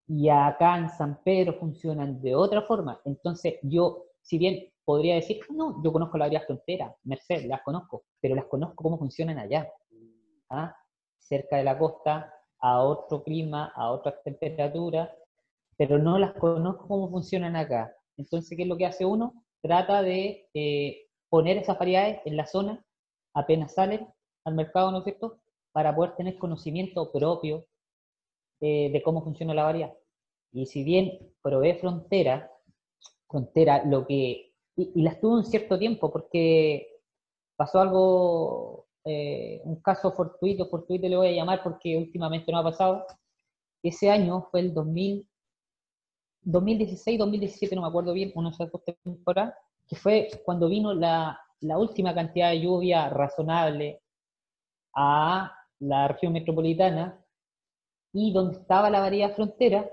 y acá en San Pedro funcionan de otra forma. Entonces yo, si bien podría decir, no, yo conozco la variedad frontera, Merced, las conozco, pero las conozco cómo funcionan allá, ¿ah? cerca de la costa, a otro clima, a otras temperaturas, pero no las conozco cómo funcionan acá. Entonces, ¿qué es lo que hace uno? Trata de eh, poner esas variedades en la zona apenas salen al mercado, ¿no es cierto? Para poder tener conocimiento propio eh, de cómo funciona la variedad. Y si bien probé frontera, frontera, lo que, y, las tuve un cierto tiempo, porque pasó algo, eh, un caso fortuito, fortuito le voy a llamar porque últimamente no ha pasado. Ese año fue el 2000, 2016, 2017, no me acuerdo bien, uno de dos temporadas, que fue cuando vino la, la última cantidad de lluvia razonable a la región metropolitana y donde estaba la variedad frontera,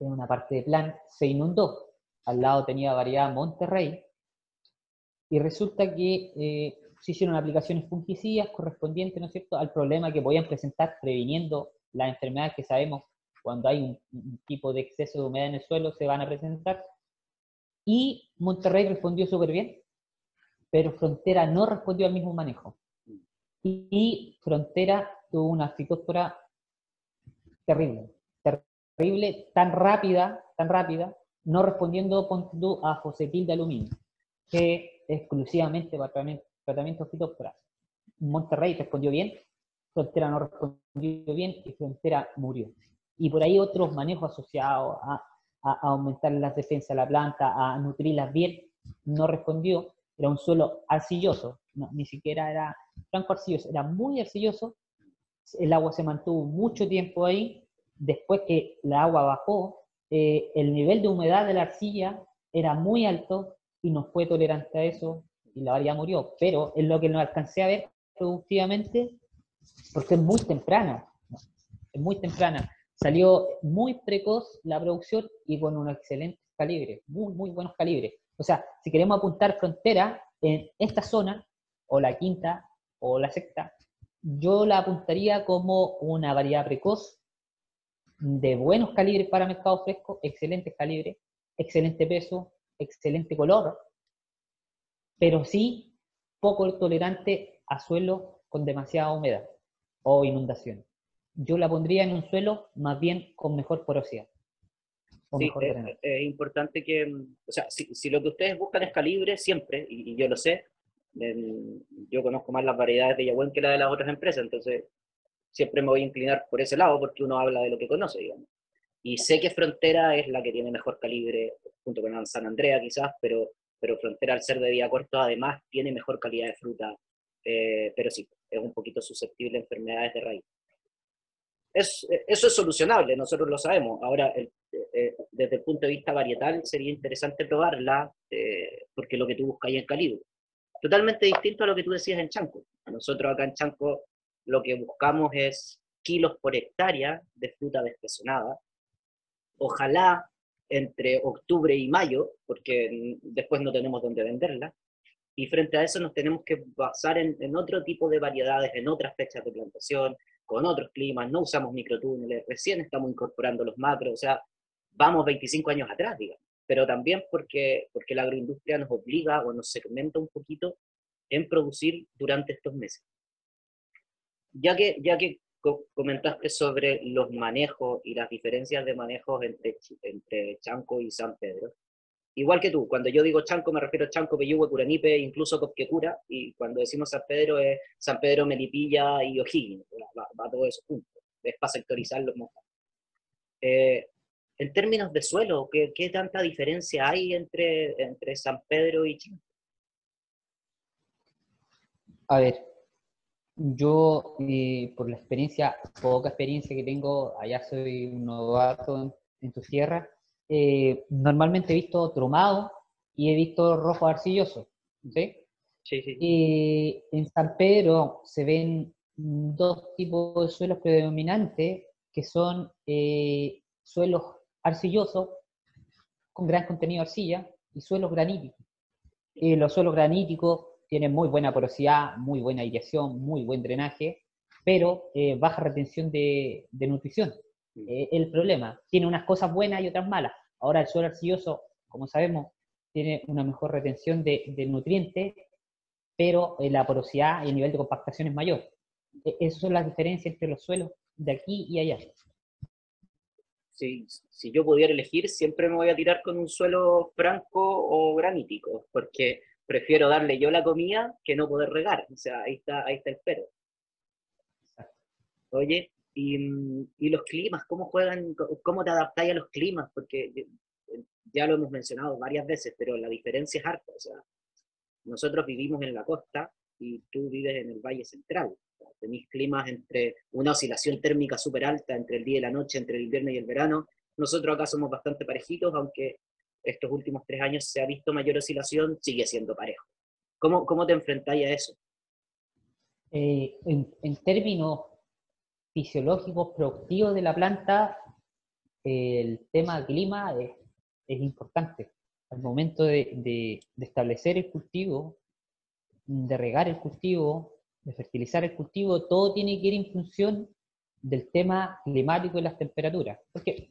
en una parte de plan, se inundó. Al lado tenía variedad Monterrey, y resulta que eh, se hicieron aplicaciones fungicidas correspondientes, ¿no es cierto?, al problema que podían presentar previniendo las enfermedades que sabemos cuando hay un, un tipo de exceso de humedad en el suelo se van a presentar. Y Monterrey respondió súper bien, pero Frontera no respondió al mismo manejo. Y, Frontera tuvo una fitospora terrible, terrible, tan rápida, tan rápida, no respondiendo a fosetil de aluminio, que exclusivamente para tratamiento, tratamiento Monterrey respondió bien, Frontera no respondió bien y Frontera murió. Y por ahí otros manejos asociados a, aumentar las defensas de la planta, a nutrirlas bien, no respondió. Era un suelo arcilloso, ni siquiera era franco arcilloso, era muy arcilloso. El agua se mantuvo mucho tiempo ahí. Después que el agua bajó, eh, el nivel de humedad de la arcilla era muy alto y no fue tolerante a eso y la variedad murió. Pero en lo que no alcancé a ver productivamente, porque es muy temprana, es muy temprana. Salió muy precoz la producción y con un excelente calibre, muy, muy buenos calibres. O sea, si queremos apuntar frontera en esta zona, o la quinta, o la sexta, yo la apuntaría como una variedad precoz de buenos calibres para mercado fresco, excelentes calibres, excelente peso, excelente color, pero sí poco tolerante a suelo con demasiada humedad o inundación. Yo la pondría en un suelo más bien con mejor porosidad. sí, es, importante que, o sea, si, lo que ustedes buscan es calibre, siempre, y, yo lo sé, yo conozco más las variedades de Yahweh que la de las otras empresas, entonces siempre me voy a inclinar por ese lado porque uno habla de lo que conoce, digamos. Y sé que Frontera es la que tiene mejor calibre, junto con San Andrea quizás, pero, pero Frontera al ser de día corto además tiene mejor calidad de fruta, eh, pero sí, es un poquito susceptible a enfermedades de raíz. Es, eso es solucionable, nosotros lo sabemos. Ahora, eh, eh, desde el punto de vista varietal, sería interesante probarla, porque lo que tú buscas ahí en calibre. Totalmente distinto a lo que tú decías en Chanco. Nosotros acá en Chanco lo que buscamos es kilos por hectárea de fruta despesonada. Ojalá entre octubre y mayo, porque después no tenemos dónde venderla. Y frente a eso nos tenemos que basar en, otro tipo de variedades, en otras fechas de plantación, con otros climas, no usamos microtúneles, recién estamos incorporando los macros, o sea, vamos 25 años atrás, digamos. Pero también porque, porque la agroindustria nos obliga o nos segmenta un poquito en producir durante estos meses ya que, ya que comentaste sobre los manejos y las diferencias de manejos entre, entre Chanco y San Pedro, igual que tú, cuando yo digo Chanco me refiero a Chanco, Peyúgue, Curanipe, incluso Copquecura, y cuando decimos San Pedro es San Pedro, Melipilla y O'Higgins, va, todo eso junto, es para sectorizar los eh, en términos de suelo, ¿qué, ¿qué, tanta diferencia hay entre, entre San Pedro y Chanco? A ver, yo, por la experiencia, poca experiencia que tengo, allá soy un novato en, tu tierra, eh, normalmente he visto tromado y he visto rojo arcilloso. ¿sí? Sí, sí. Y en San Pedro se ven dos tipos de suelos predominantes, que son eh, suelos arcillosos con gran contenido de arcilla y suelos graníticos. los suelos graníticos tiene muy buena porosidad, muy buena irrigación, muy buen drenaje, pero eh, baja retención de, nutrición. Mm. Eh, el problema, tiene unas cosas buenas y otras malas. Ahora el suelo arcilloso, como sabemos, tiene una mejor retención de, nutrientes, pero eh, la porosidad y el nivel de compactación es mayor. E, esas son las diferencias entre los suelos de aquí y allá. Si, si yo pudiera elegir, siempre me voy a tirar con un suelo franco o granítico, porque prefiero darle yo la comida que no poder regar. O sea, ahí está, ahí está el pero. Oye, y, los climas, ¿cómo juegan, cómo te adaptáis a los climas? Porque ya lo hemos mencionado varias veces, pero la diferencia es harta. O nosotros vivimos en la costa y tú vives en el Valle Central. tenéis climas entre una oscilación térmica súper alta entre el día y la noche, entre el invierno y el verano. Nosotros acá somos bastante parejitos, aunque estos últimos tres años se ha visto mayor oscilación, sigue siendo parejo. ¿Cómo, cómo te enfrentáis a eso? Eh, en, términos fisiológicos, productivos de la planta, el tema clima es, importante. Al momento de, establecer el cultivo, de regar el cultivo, de fertilizar el cultivo, todo tiene que ir en función del tema climático y las temperaturas. Porque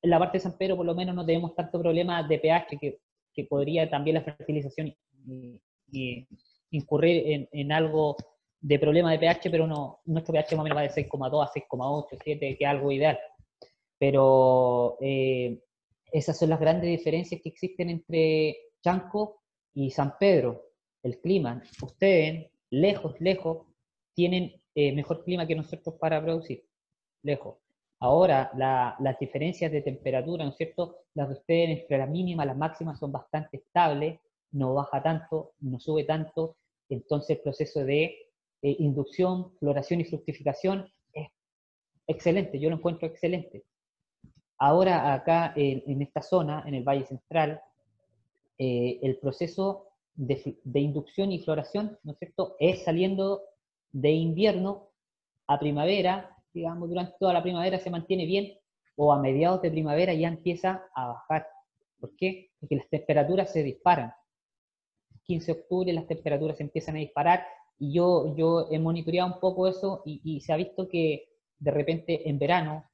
en la parte de San Pedro por lo menos no tenemos tanto problema de pH que, que podría también la fertilización y, incurrir en, algo de problema de pH, pero no, nuestro pH más o menos va de 6,2 a 6,8, 7, que es algo ideal. Pero eh, esas son las grandes diferencias que existen entre Chanco y San Pedro. El clima. Ustedes, lejos, lejos, tienen eh, mejor clima que nosotros para producir. Lejos. Ahora, las diferencias de temperatura, ¿no es cierto? Las de ustedes entre las mínimas, las máximas son bastante estables, no baja tanto, no sube tanto, entonces el proceso de eh, inducción, floración y fructificación es excelente, yo lo encuentro excelente. Ahora acá en, esta zona, en el Valle Central, eh, el proceso de, inducción y floración, ¿no es cierto?, es saliendo de invierno a primavera digamos, durante toda la primavera se mantiene bien, o a mediados de primavera ya empieza a bajar. ¿Por qué? Porque las temperaturas se disparan. 15 de octubre las temperaturas empiezan a disparar y yo, yo he monitoreado un poco eso y, se ha visto que de repente en verano,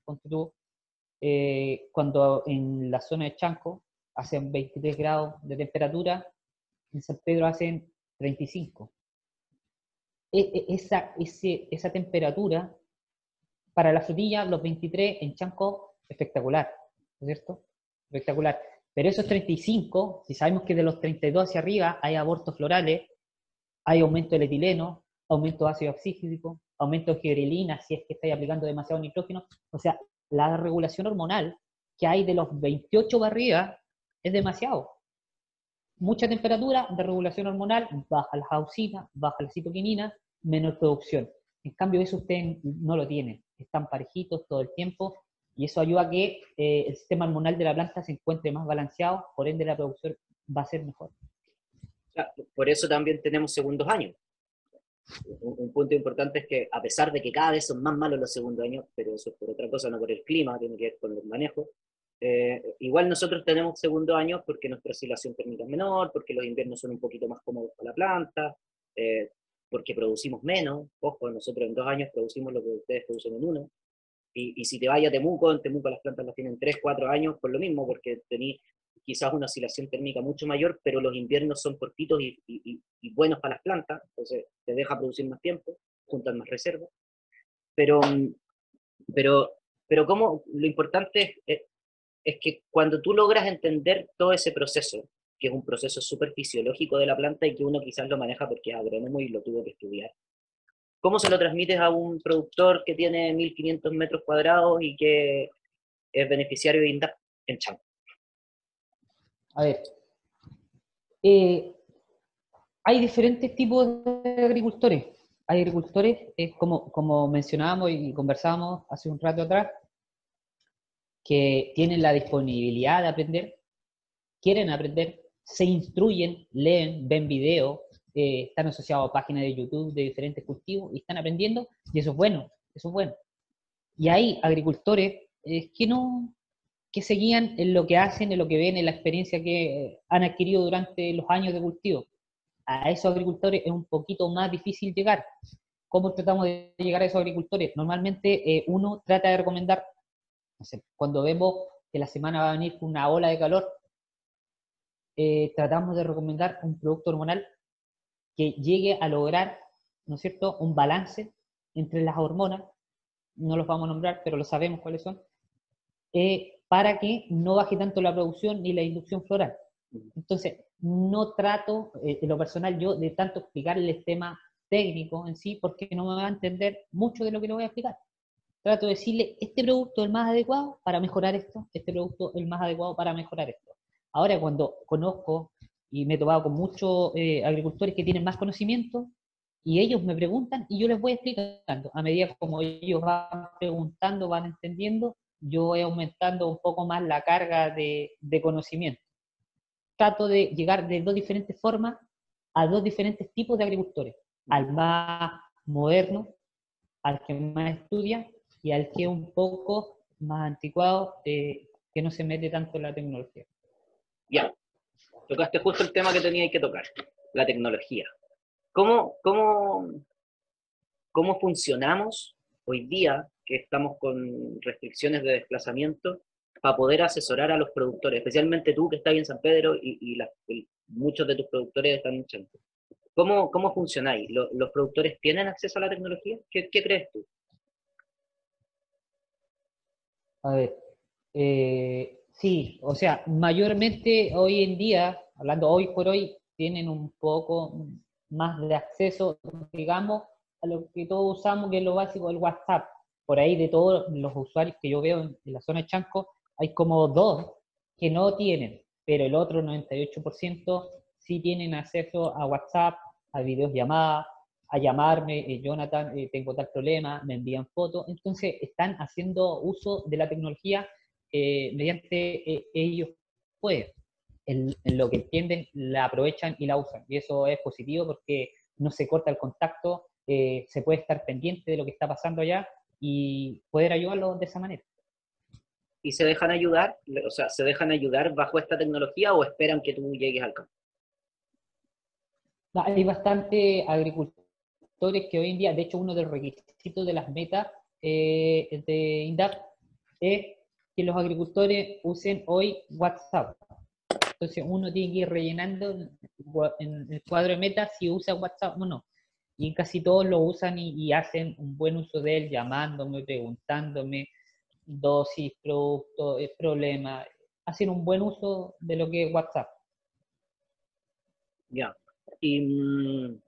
eh, cuando en la zona de Chanco hacen 23 grados de temperatura, en San Pedro hacen 35. E, e, esa, ese, esa temperatura para la frutilla, los 23 en Chanco, espectacular, ¿no es cierto? Espectacular. Pero esos 35, si sabemos que de los 32 hacia arriba hay abortos florales, hay aumento del etileno, aumento de ácido oxígeno, aumento de gibberelina si es que estáis aplicando demasiado nitrógeno. O sea, la regulación hormonal que hay de los 28 barrigas es demasiado. Mucha temperatura de regulación hormonal, baja la auxinas, baja la citoquinina, menor producción. En cambio, eso usted no lo tiene están parejitos todo el tiempo y eso ayuda a que eh, el sistema hormonal de la planta se encuentre más balanceado, por ende la producción va a ser mejor. Por eso también tenemos segundos años. Un, punto importante es que a pesar de que cada vez son más malos los segundos años, pero eso es por otra cosa, no por el clima, tiene que ver con el manejo, eh, igual nosotros tenemos segundo años porque nuestra oscilación térmica es menor, porque los inviernos son un poquito más cómodos para la planta, eh, porque producimos menos. Ojo, nosotros en dos años producimos lo que ustedes producen en uno. Y, y si te vayas a Temuco, en Temuco las plantas las tienen tres, cuatro años por lo mismo, porque tenéis quizás una oscilación térmica mucho mayor, pero los inviernos son cortitos y, y, y, buenos para las plantas, entonces te deja producir más tiempo, juntan más reservas. Pero, pero, pero como lo importante es, es que cuando tú logras entender todo ese proceso, que es un proceso súper fisiológico de la planta y que uno quizás lo maneja porque es agrónomo y lo tuvo que estudiar. ¿Cómo se lo transmites a un productor que tiene 1500 metros cuadrados y que es beneficiario de INDAP en Chanco? A ver, eh, hay diferentes tipos de agricultores. Hay agricultores, como, como mencionábamos y conversábamos hace un rato atrás, que tienen la disponibilidad de aprender, quieren aprender, se instruyen, leen, ven videos, eh, están asociados a páginas de YouTube de diferentes cultivos y están aprendiendo, y eso es bueno, eso es bueno. Y hay agricultores eh, que no, que se guían en lo que hacen, en lo que ven, en la experiencia que han adquirido durante los años de cultivo. A esos agricultores es un poquito más difícil llegar. ¿Cómo tratamos de llegar a esos agricultores? Normalmente eh, uno trata de recomendar, cuando vemos que la semana va a venir una ola de calor, eh, tratamos de recomendar un producto hormonal que llegue a lograr, ¿no es cierto?, un balance entre las hormonas, no los vamos a nombrar, pero lo sabemos cuáles son, eh, para que no baje tanto la producción ni la inducción floral. Entonces, no trato, eh, en lo personal, yo de tanto explicarle el tema técnico en sí, porque no me va a entender mucho de lo que le voy a explicar. Trato de decirle, este producto es el más adecuado para mejorar esto, este producto es el más adecuado para mejorar esto. Ahora, cuando conozco y me he topado con muchos eh, agricultores que tienen más conocimiento, y ellos me preguntan y yo les voy explicando. A medida como ellos van preguntando, van entendiendo, yo voy aumentando un poco más la carga de, de conocimiento. Trato de llegar de dos diferentes formas a dos diferentes tipos de agricultores. Al más moderno, al que más estudia y al que un poco más anticuado, que no se mete tanto en la tecnología. Ya, tocaste justo el tema que tenía que tocar, la tecnología. ¿Cómo, cómo, cómo funcionamos hoy día que estamos con restricciones de desplazamiento para poder asesorar a los productores, especialmente tú que estás en San Pedro y, muchos de tus productores están en Chanco? ¿Cómo, cómo funcionáis? ¿Los, productores tienen acceso a la tecnología? ¿Qué, qué crees tú? A ver, Eh, sí, o sea, mayormente hoy en día, hablando hoy por hoy, tienen un poco más de acceso, digamos, a lo que todos usamos, que es lo básico, el WhatsApp. Por ahí de todos los usuarios que yo veo en, la zona de Chanco, hay como dos que no tienen, pero el otro 98% sí tienen acceso a WhatsApp, a videos llamadas, a llamarme, eh, Jonathan, eh, tengo tal problema, me envían fotos. Entonces, están haciendo uso de la tecnología eh, mediante ellos pueden. En, lo que entienden, la aprovechan y la usan. Y eso es positivo porque no se corta el contacto, se puede estar pendiente de lo que está pasando allá y poder ayudarlos de esa manera. ¿Y se dejan ayudar? O sea, ¿se dejan ayudar bajo esta tecnología o esperan que tú llegues al campo? Hay bastante agricultura que hoy en día, de hecho, uno de los requisitos de las metas eh, de INDAP es que los agricultores usen hoy WhatsApp. Entonces uno tiene que ir rellenando en el cuadro de metas si usa WhatsApp o no. Y casi todos lo usan y, hacen un buen uso de él, llamándome, preguntándome dosis, producto, eh, problema. Hacen un buen uso de lo que es WhatsApp. Ya. Y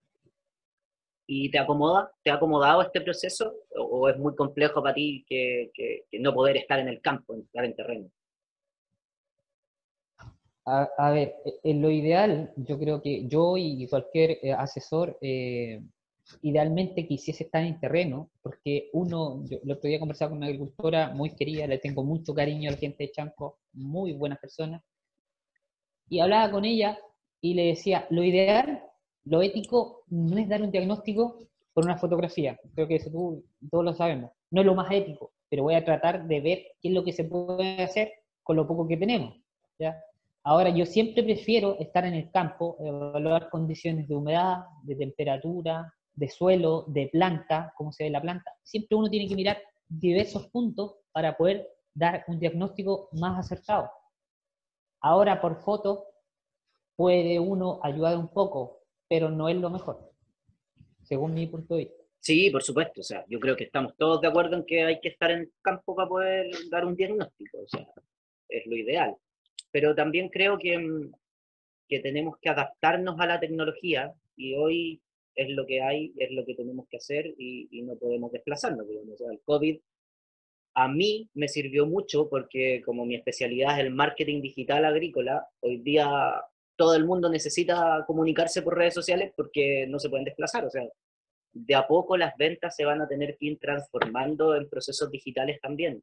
¿Y te acomoda? ¿Te ha acomodado este proceso? ¿O, es muy complejo para ti que, no poder estar en el campo, estar en terreno? A, ver, e, en lo ideal, yo creo que yo y cualquier eh, asesor eh, idealmente quisiese estar en terreno, porque uno, yo el otro día con una agricultora muy querida, le tengo mucho cariño a la gente de Chanco, muy buena persona, y hablaba con ella y le decía, lo ideal lo ético no es dar un diagnóstico por una fotografía. Creo que eso todos lo sabemos. No es lo más ético, pero voy a tratar de ver qué es lo que se puede hacer con lo poco que tenemos. ¿ya? Ahora, yo siempre prefiero estar en el campo, evaluar condiciones de humedad, de temperatura, de suelo, de planta, cómo se ve la planta. Siempre uno tiene que mirar diversos puntos para poder dar un diagnóstico más acertado. Ahora, por foto, puede uno ayudar un poco, pero no es lo mejor, según mi punto de vista. Sí, por supuesto, o sea, yo creo que estamos todos de acuerdo en que hay que estar en campo para poder dar un diagnóstico, o sea, es lo ideal. Pero también creo que, que tenemos que adaptarnos a la tecnología y hoy es lo que hay, es lo que tenemos que hacer y, no podemos desplazarnos. O sea, el COVID a mí me sirvió mucho porque como mi especialidad es el marketing digital agrícola, hoy día todo el mundo necesita comunicarse por redes sociales porque no se pueden desplazar. O sea, de a poco las ventas se van a tener que ir transformando en procesos digitales también.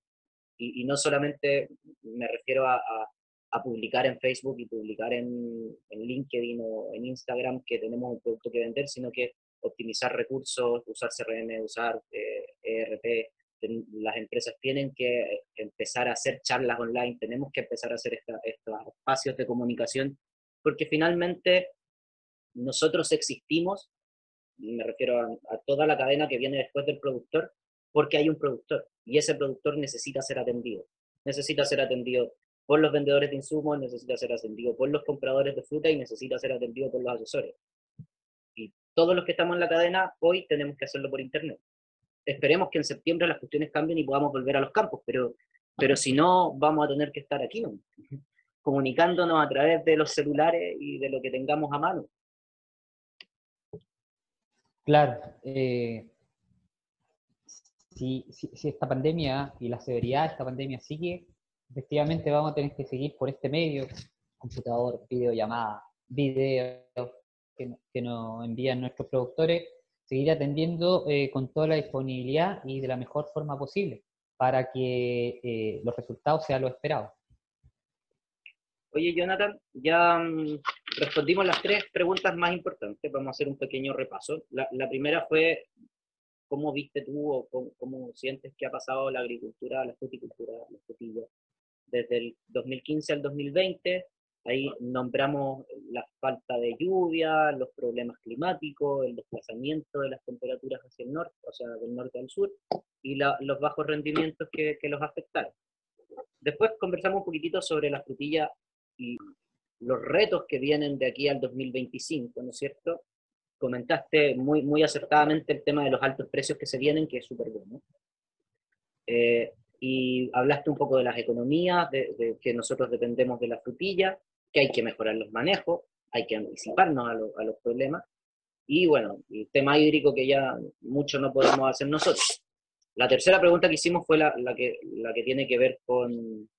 Y, no solamente me refiero a, publicar en Facebook y publicar en, LinkedIn o en Instagram que tenemos un producto que vender, sino que optimizar recursos, usar CRM, usar ERP. Eh, e las empresas tienen que empezar a hacer charlas online, tenemos que empezar a hacer estos espacios de comunicación porque finalmente nosotros existimos, me refiero a, toda la cadena que viene después del productor, porque hay un productor y ese productor necesita ser atendido. Necesita ser atendido por los vendedores de insumos, necesita ser atendido por los compradores de fruta y necesita ser atendido por los asesores. Y todos los que estamos en la cadena hoy tenemos que hacerlo por internet. Esperemos que en septiembre las cuestiones cambien y podamos volver a los campos, pero, pero si no, vamos a tener que estar aquí. ¿no? comunicándonos a través de los celulares y de lo que tengamos a mano. Claro. Eh, si, esta pandemia y la severidad de esta pandemia sigue, efectivamente vamos a tener que seguir por este medio, computador, videollamada, video que, que nos envían nuestros productores, seguir atendiendo eh, con toda la disponibilidad y de la mejor forma posible para que eh, los resultados sean los esperados. Oye, Jonathan, ya mm, respondimos las tres preguntas más importantes. Vamos a hacer un pequeño repaso. La, primera fue, ¿cómo viste tú o cómo, sientes que ha pasado la agricultura, la fruticultura, la frutilla? Desde el 2015 al 2020, ahí nombramos la falta de lluvia, los problemas climáticos, el desplazamiento de las temperaturas hacia el norte, o sea, del norte al sur, y los bajos rendimientos que, que los afectaron. Después conversamos un poquitito sobre la frutilla y los retos que vienen de aquí al 2025, ¿no es cierto? Comentaste muy, muy acertadamente el tema de los altos precios que se vienen, que es súper bueno. Eh, y hablaste un poco de las economías, de, que nosotros dependemos de la frutilla, que hay que mejorar los manejos, hay que anticiparnos a, a los problemas, y bueno, el tema hídrico que ya mucho no podemos hacer nosotros. La tercera pregunta que hicimos fue la, la, que, la que tiene que ver con,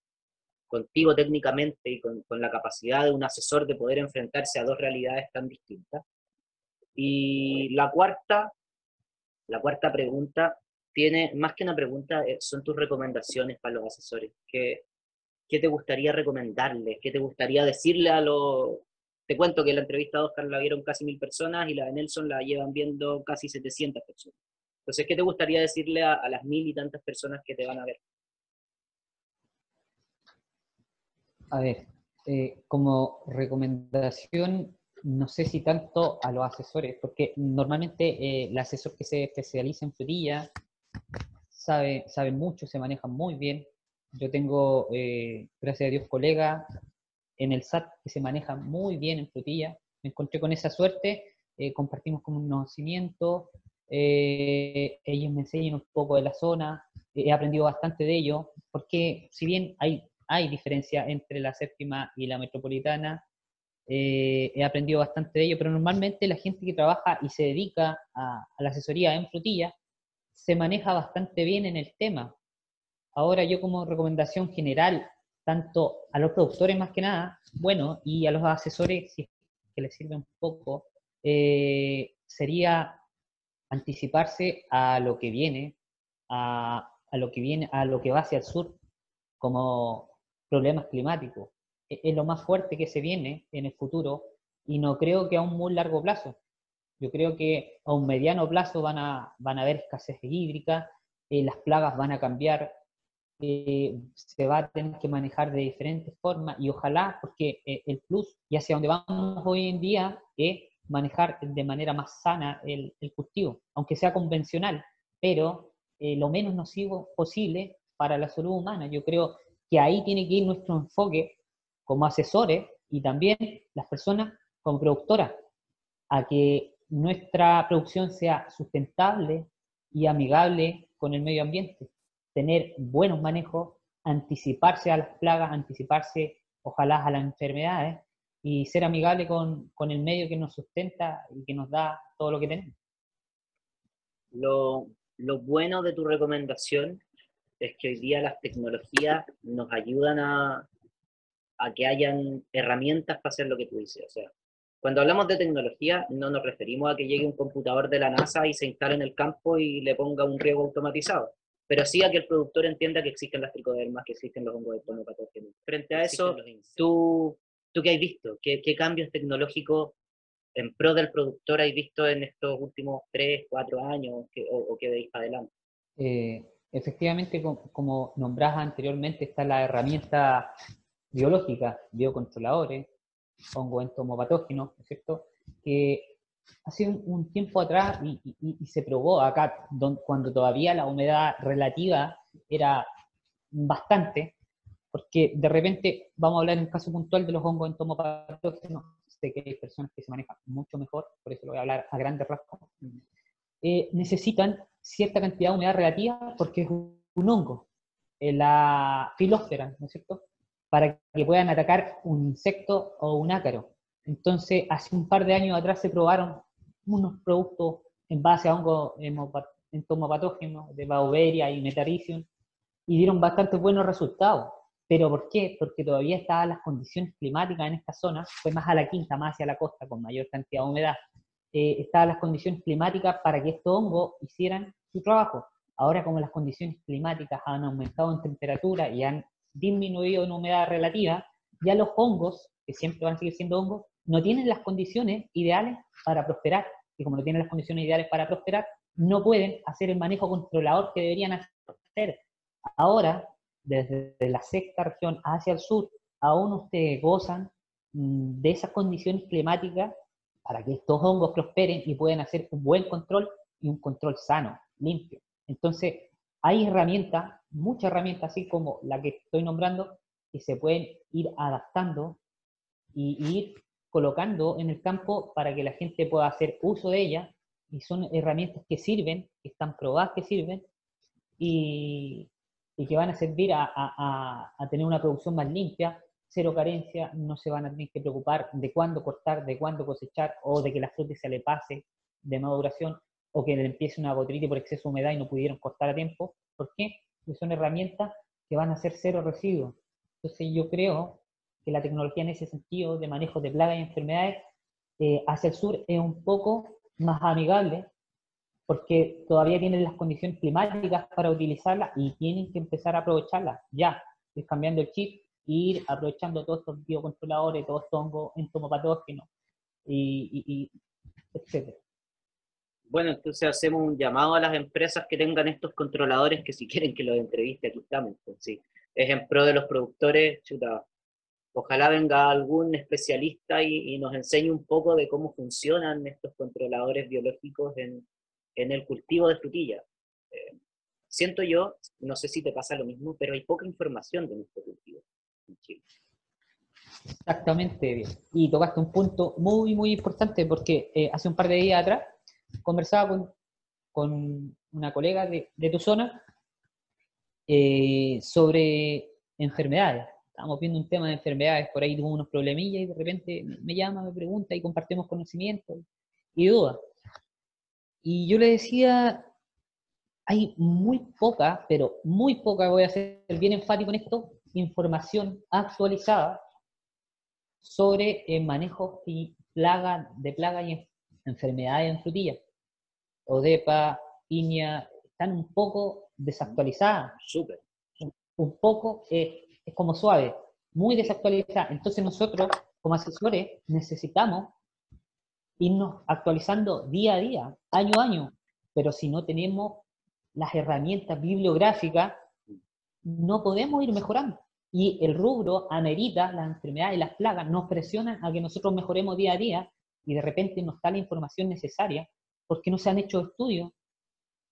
contigo técnicamente y con, con, la capacidad de un asesor de poder enfrentarse a dos realidades tan distintas. Y la cuarta, la cuarta pregunta tiene, más que una pregunta, eh, son tus recomendaciones para los asesores. ¿Qué, te gustaría recomendarles? ¿Qué te gustaría decirle a los... Te cuento que la entrevista de Oscar la vieron casi mil personas y la de Nelson la llevan viendo casi 700 personas. Entonces, ¿qué te gustaría decirle a, las mil y tantas personas que te van a ver? A ver, eh, como recomendación, no sé si tanto a los asesores, porque normalmente eh, el asesor que se especializa en frutilla sabe, sabe mucho, se maneja muy bien. Yo tengo, eh, gracias a Dios, colegas en el SAT que se manejan muy bien en frutilla. Me encontré con esa suerte, compartimos conocimiento, eh, ellos me enseñan un poco de la zona, he aprendido bastante de ello, porque si bien hay, hay diferencia entre la séptima y la metropolitana, eh, he aprendido bastante de ello, pero normalmente la gente que trabaja y se dedica a, la asesoría en frutilla se maneja bastante bien en el tema. Ahora yo como recomendación general, tanto a los productores más que nada, bueno, y a los asesores, si que les sirve un poco, eh, sería anticiparse a lo que viene, a, lo que viene, a lo que va hacia el sur, como problemas climáticos. E, es, lo más fuerte que se viene en el futuro y no creo que a un muy largo plazo. Yo creo que a un mediano plazo van a, van a haber escasez hídrica, eh, las plagas van a cambiar, eh, se va a tener que manejar de diferentes formas y ojalá, porque eh, el plus y hacia donde vamos hoy en día es manejar de manera más sana el, cultivo, aunque sea convencional, pero eh, lo menos nocivo posible para la salud humana. Yo creo que ahí tiene que ir nuestro enfoque como asesores y también las personas como productoras, a que nuestra producción sea sustentable y amigable con el medio ambiente, tener buenos manejos, anticiparse a las plagas, anticiparse ojalá a las enfermedades y ser amigable con, con, el medio que nos sustenta y que nos da todo lo que tenemos. Lo, lo bueno de tu recomendación es que hoy día las tecnologías nos ayudan a, a que hayan herramientas para hacer lo que tú dices. O sea, cuando hablamos de tecnología, no nos referimos a que llegue un computador de la NASA y se instale en el campo y le ponga un riego automatizado, pero sí a que el productor entienda que existen las tricodermas, que existen los hongos de patógenos. Frente a eso, tú, ¿Tú qué has visto? ¿Qué, cambios tecnológicos en pro del productor has visto en estos últimos tres, cuatro años o, qué veis para adelante? Eh, efectivamente, como, nombrás anteriormente, está la herramienta biológica, biocontroladores, hongo entomopatógenos, ¿no es cierto? Que hace un, tiempo atrás y, se probó acá, cuando todavía la humedad relativa era bastante, porque de repente vamos a hablar en el caso puntual de los hongos entomopatógenos, sé que hay personas que se manejan mucho mejor, por eso lo voy a hablar a grandes rasgos, eh, necesitan cierta cantidad de humedad relativa porque es un, hongo, eh, la filósfera, ¿no es cierto? Para que puedan atacar un insecto o un ácaro. Entonces, hace un par de años atrás se probaron unos productos en base a hongos entomopatógenos de Bauberia y Metaricium y dieron bastante buenos resultados. ¿Pero por qué? Porque todavía estaban las condiciones climáticas en esta zona, fue más a la quinta, más hacia la costa, con mayor cantidad de humedad. Eh, estaban las condiciones climáticas para que estos hongos hicieran su trabajo. Ahora, como las condiciones climáticas han aumentado en temperatura y han disminuido en humedad relativa, ya los hongos, que siempre van a seguir siendo hongos, no tienen las condiciones ideales para prosperar. Y como no tienen las condiciones ideales para prosperar, no pueden hacer el manejo controlador que deberían hacer. Ahora, desde la sexta región hacia el sur, aún ustedes gozan mm, de esas condiciones climáticas para que estos hongos prosperen y puedan hacer un buen control y un control sano, limpio. Entonces, hay herramientas, muchas herramientas, así como la que estoy nombrando, que se pueden ir adaptando y, ir colocando en el campo para que la gente pueda hacer uso de ellas. Y son herramientas que sirven, que están probadas que sirven, y, y que van a servir a, a, a, tener una producción más limpia, cero carencia, no se van a tener que preocupar de cuándo cortar, de cuándo cosechar o de que la fruta se le pase de maduración o que le empiece una botrite por exceso de humedad y no pudieron cortar a tiempo. ¿Por qué? Porque son herramientas que van a ser cero residuos. Entonces yo creo que la tecnología en ese sentido de manejo de plagas y enfermedades eh, hacia el sur es un poco más amigable porque todavía tienen las condiciones climáticas para utilizarla y tienen que empezar a aprovecharla ya, es cambiando el chip ir aprovechando todos estos biocontroladores, todos estos hongos entomopatógenos, y, y. Bueno, entonces hacemos un llamado a las empresas que tengan estos controladores que si quieren que los entreviste, aquí estamos. Pues, sí. Es en pro de los productores, chuta. Ojalá venga algún especialista y, y, nos enseñe un poco de cómo funcionan estos controladores biológicos en, en el cultivo de frutillas. Eh, siento yo, no sé si te pasa lo mismo, pero hay poca información de nuestro cultivo en Chile. Exactamente, y tocaste un punto muy, muy importante porque eh, hace un par de días atrás conversaba con, una colega de, de tu zona eh, sobre enfermedades. Estábamos viendo un tema de enfermedades, por ahí tuvo unos problemillas y de repente me llama, me pregunta y compartimos conocimientos y dudas. Y yo le decía, hay muy poca, pero muy poca, voy a ser bien enfático en esto, información actualizada sobre el manejo y plaga, de plaga y enfermedades en frutillas. Odepa, piña, están un poco desactualizadas. Súper. Un poco, eh, es como suave, muy desactualizada. Entonces nosotros, como asesores, necesitamos irnos actualizando día a día, año a año, pero si no tenemos las herramientas bibliográficas, no podemos ir mejorando. Y el rubro amerita, las enfermedades y las plagas nos presionan a que nosotros mejoremos día a día y de repente nos da la información necesaria porque no se han hecho estudios.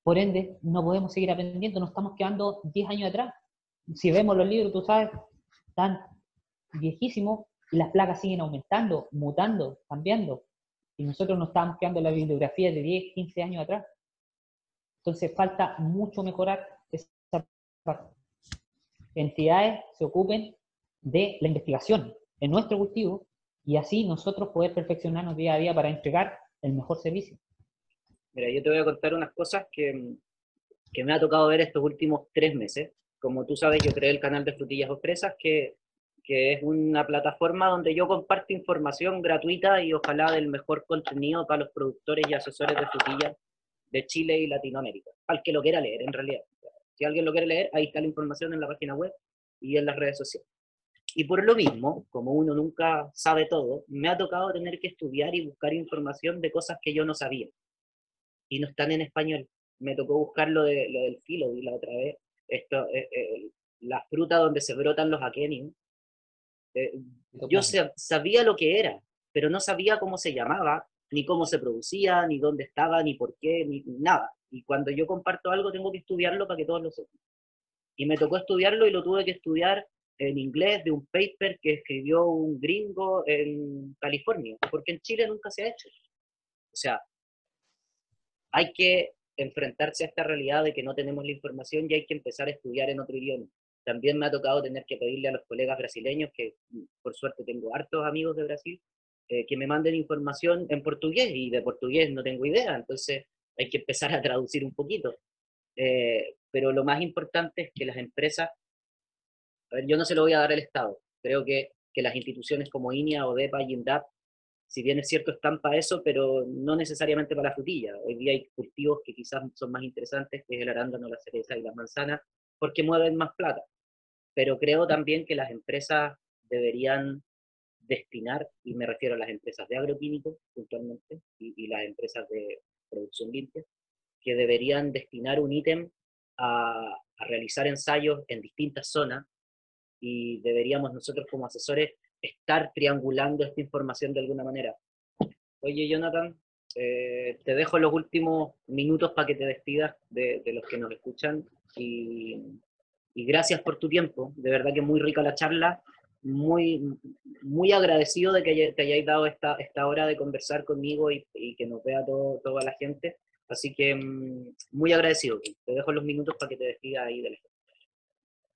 Por ende, no podemos seguir aprendiendo, nos estamos quedando 10 años atrás. Si vemos los libros, tú sabes, están viejísimos las plagas siguen aumentando, mutando, cambiando. Y nosotros nos estamos quedando la bibliografía de 10, 15 años atrás. Entonces falta mucho mejorar esa parte. Entidades se ocupen de la investigación en nuestro cultivo y así nosotros poder perfeccionarnos día a día para entregar el mejor servicio. Mira, yo te voy a contar unas cosas que, que me ha tocado ver estos últimos tres meses. Como tú sabes, yo creé el canal de Frutillas o Fresas, que que es una plataforma donde yo comparto información gratuita y ojalá del mejor contenido para los productores y asesores de frutillas de Chile y Latinoamérica, al que lo quiera leer en realidad. Si alguien lo quiere leer, ahí está la información en la página web y en las redes sociales. Y por lo mismo, como uno nunca sabe todo, me ha tocado tener que estudiar y buscar información de cosas que yo no sabía. Y no están en español. Me tocó buscar lo, de, lo del filo, y la otra vez, esto, eh, eh, la fruta donde se brotan los aquenios, eh, yo sabía lo que era, pero no sabía cómo se llamaba, ni cómo se producía, ni dónde estaba, ni por qué, ni nada. Y cuando yo comparto algo tengo que estudiarlo para que todos lo sepan. Y me tocó estudiarlo y lo tuve que estudiar en inglés de un paper que escribió un gringo en California, porque en Chile nunca se ha hecho. O sea, hay que enfrentarse a esta realidad de que no tenemos la información y hay que empezar a estudiar en otro idioma. También me ha tocado tener que pedirle a los colegas brasileños, que por suerte tengo hartos amigos de Brasil, eh, que me manden información en portugués y de portugués no tengo idea, entonces hay que empezar a traducir un poquito. Eh, pero lo más importante es que las empresas, yo no se lo voy a dar al Estado, creo que, que las instituciones como INIA, ODEPA y INDAP, si bien es cierto están para eso, pero no necesariamente para la frutilla. Hoy día hay cultivos que quizás son más interesantes, que es el arándano, la cereza y la manzana, porque mueven más plata pero creo también que las empresas deberían destinar, y me refiero a las empresas de agroquímicos puntualmente, y, las empresas de producción limpia, que deberían destinar un ítem a, realizar ensayos en distintas zonas y deberíamos nosotros como asesores estar triangulando esta información de alguna manera. Oye, Jonathan, eh, te dejo los últimos minutos para que te despidas de, de los que nos escuchan y, gracias por tu tiempo. De verdad que muy rica la charla. Muy, muy agradecido de que te hayáis dado esta, esta hora de conversar conmigo y, que nos vea todo, toda la gente. Así que mm, muy agradecido. Te dejo los minutos para que te despidas ahí del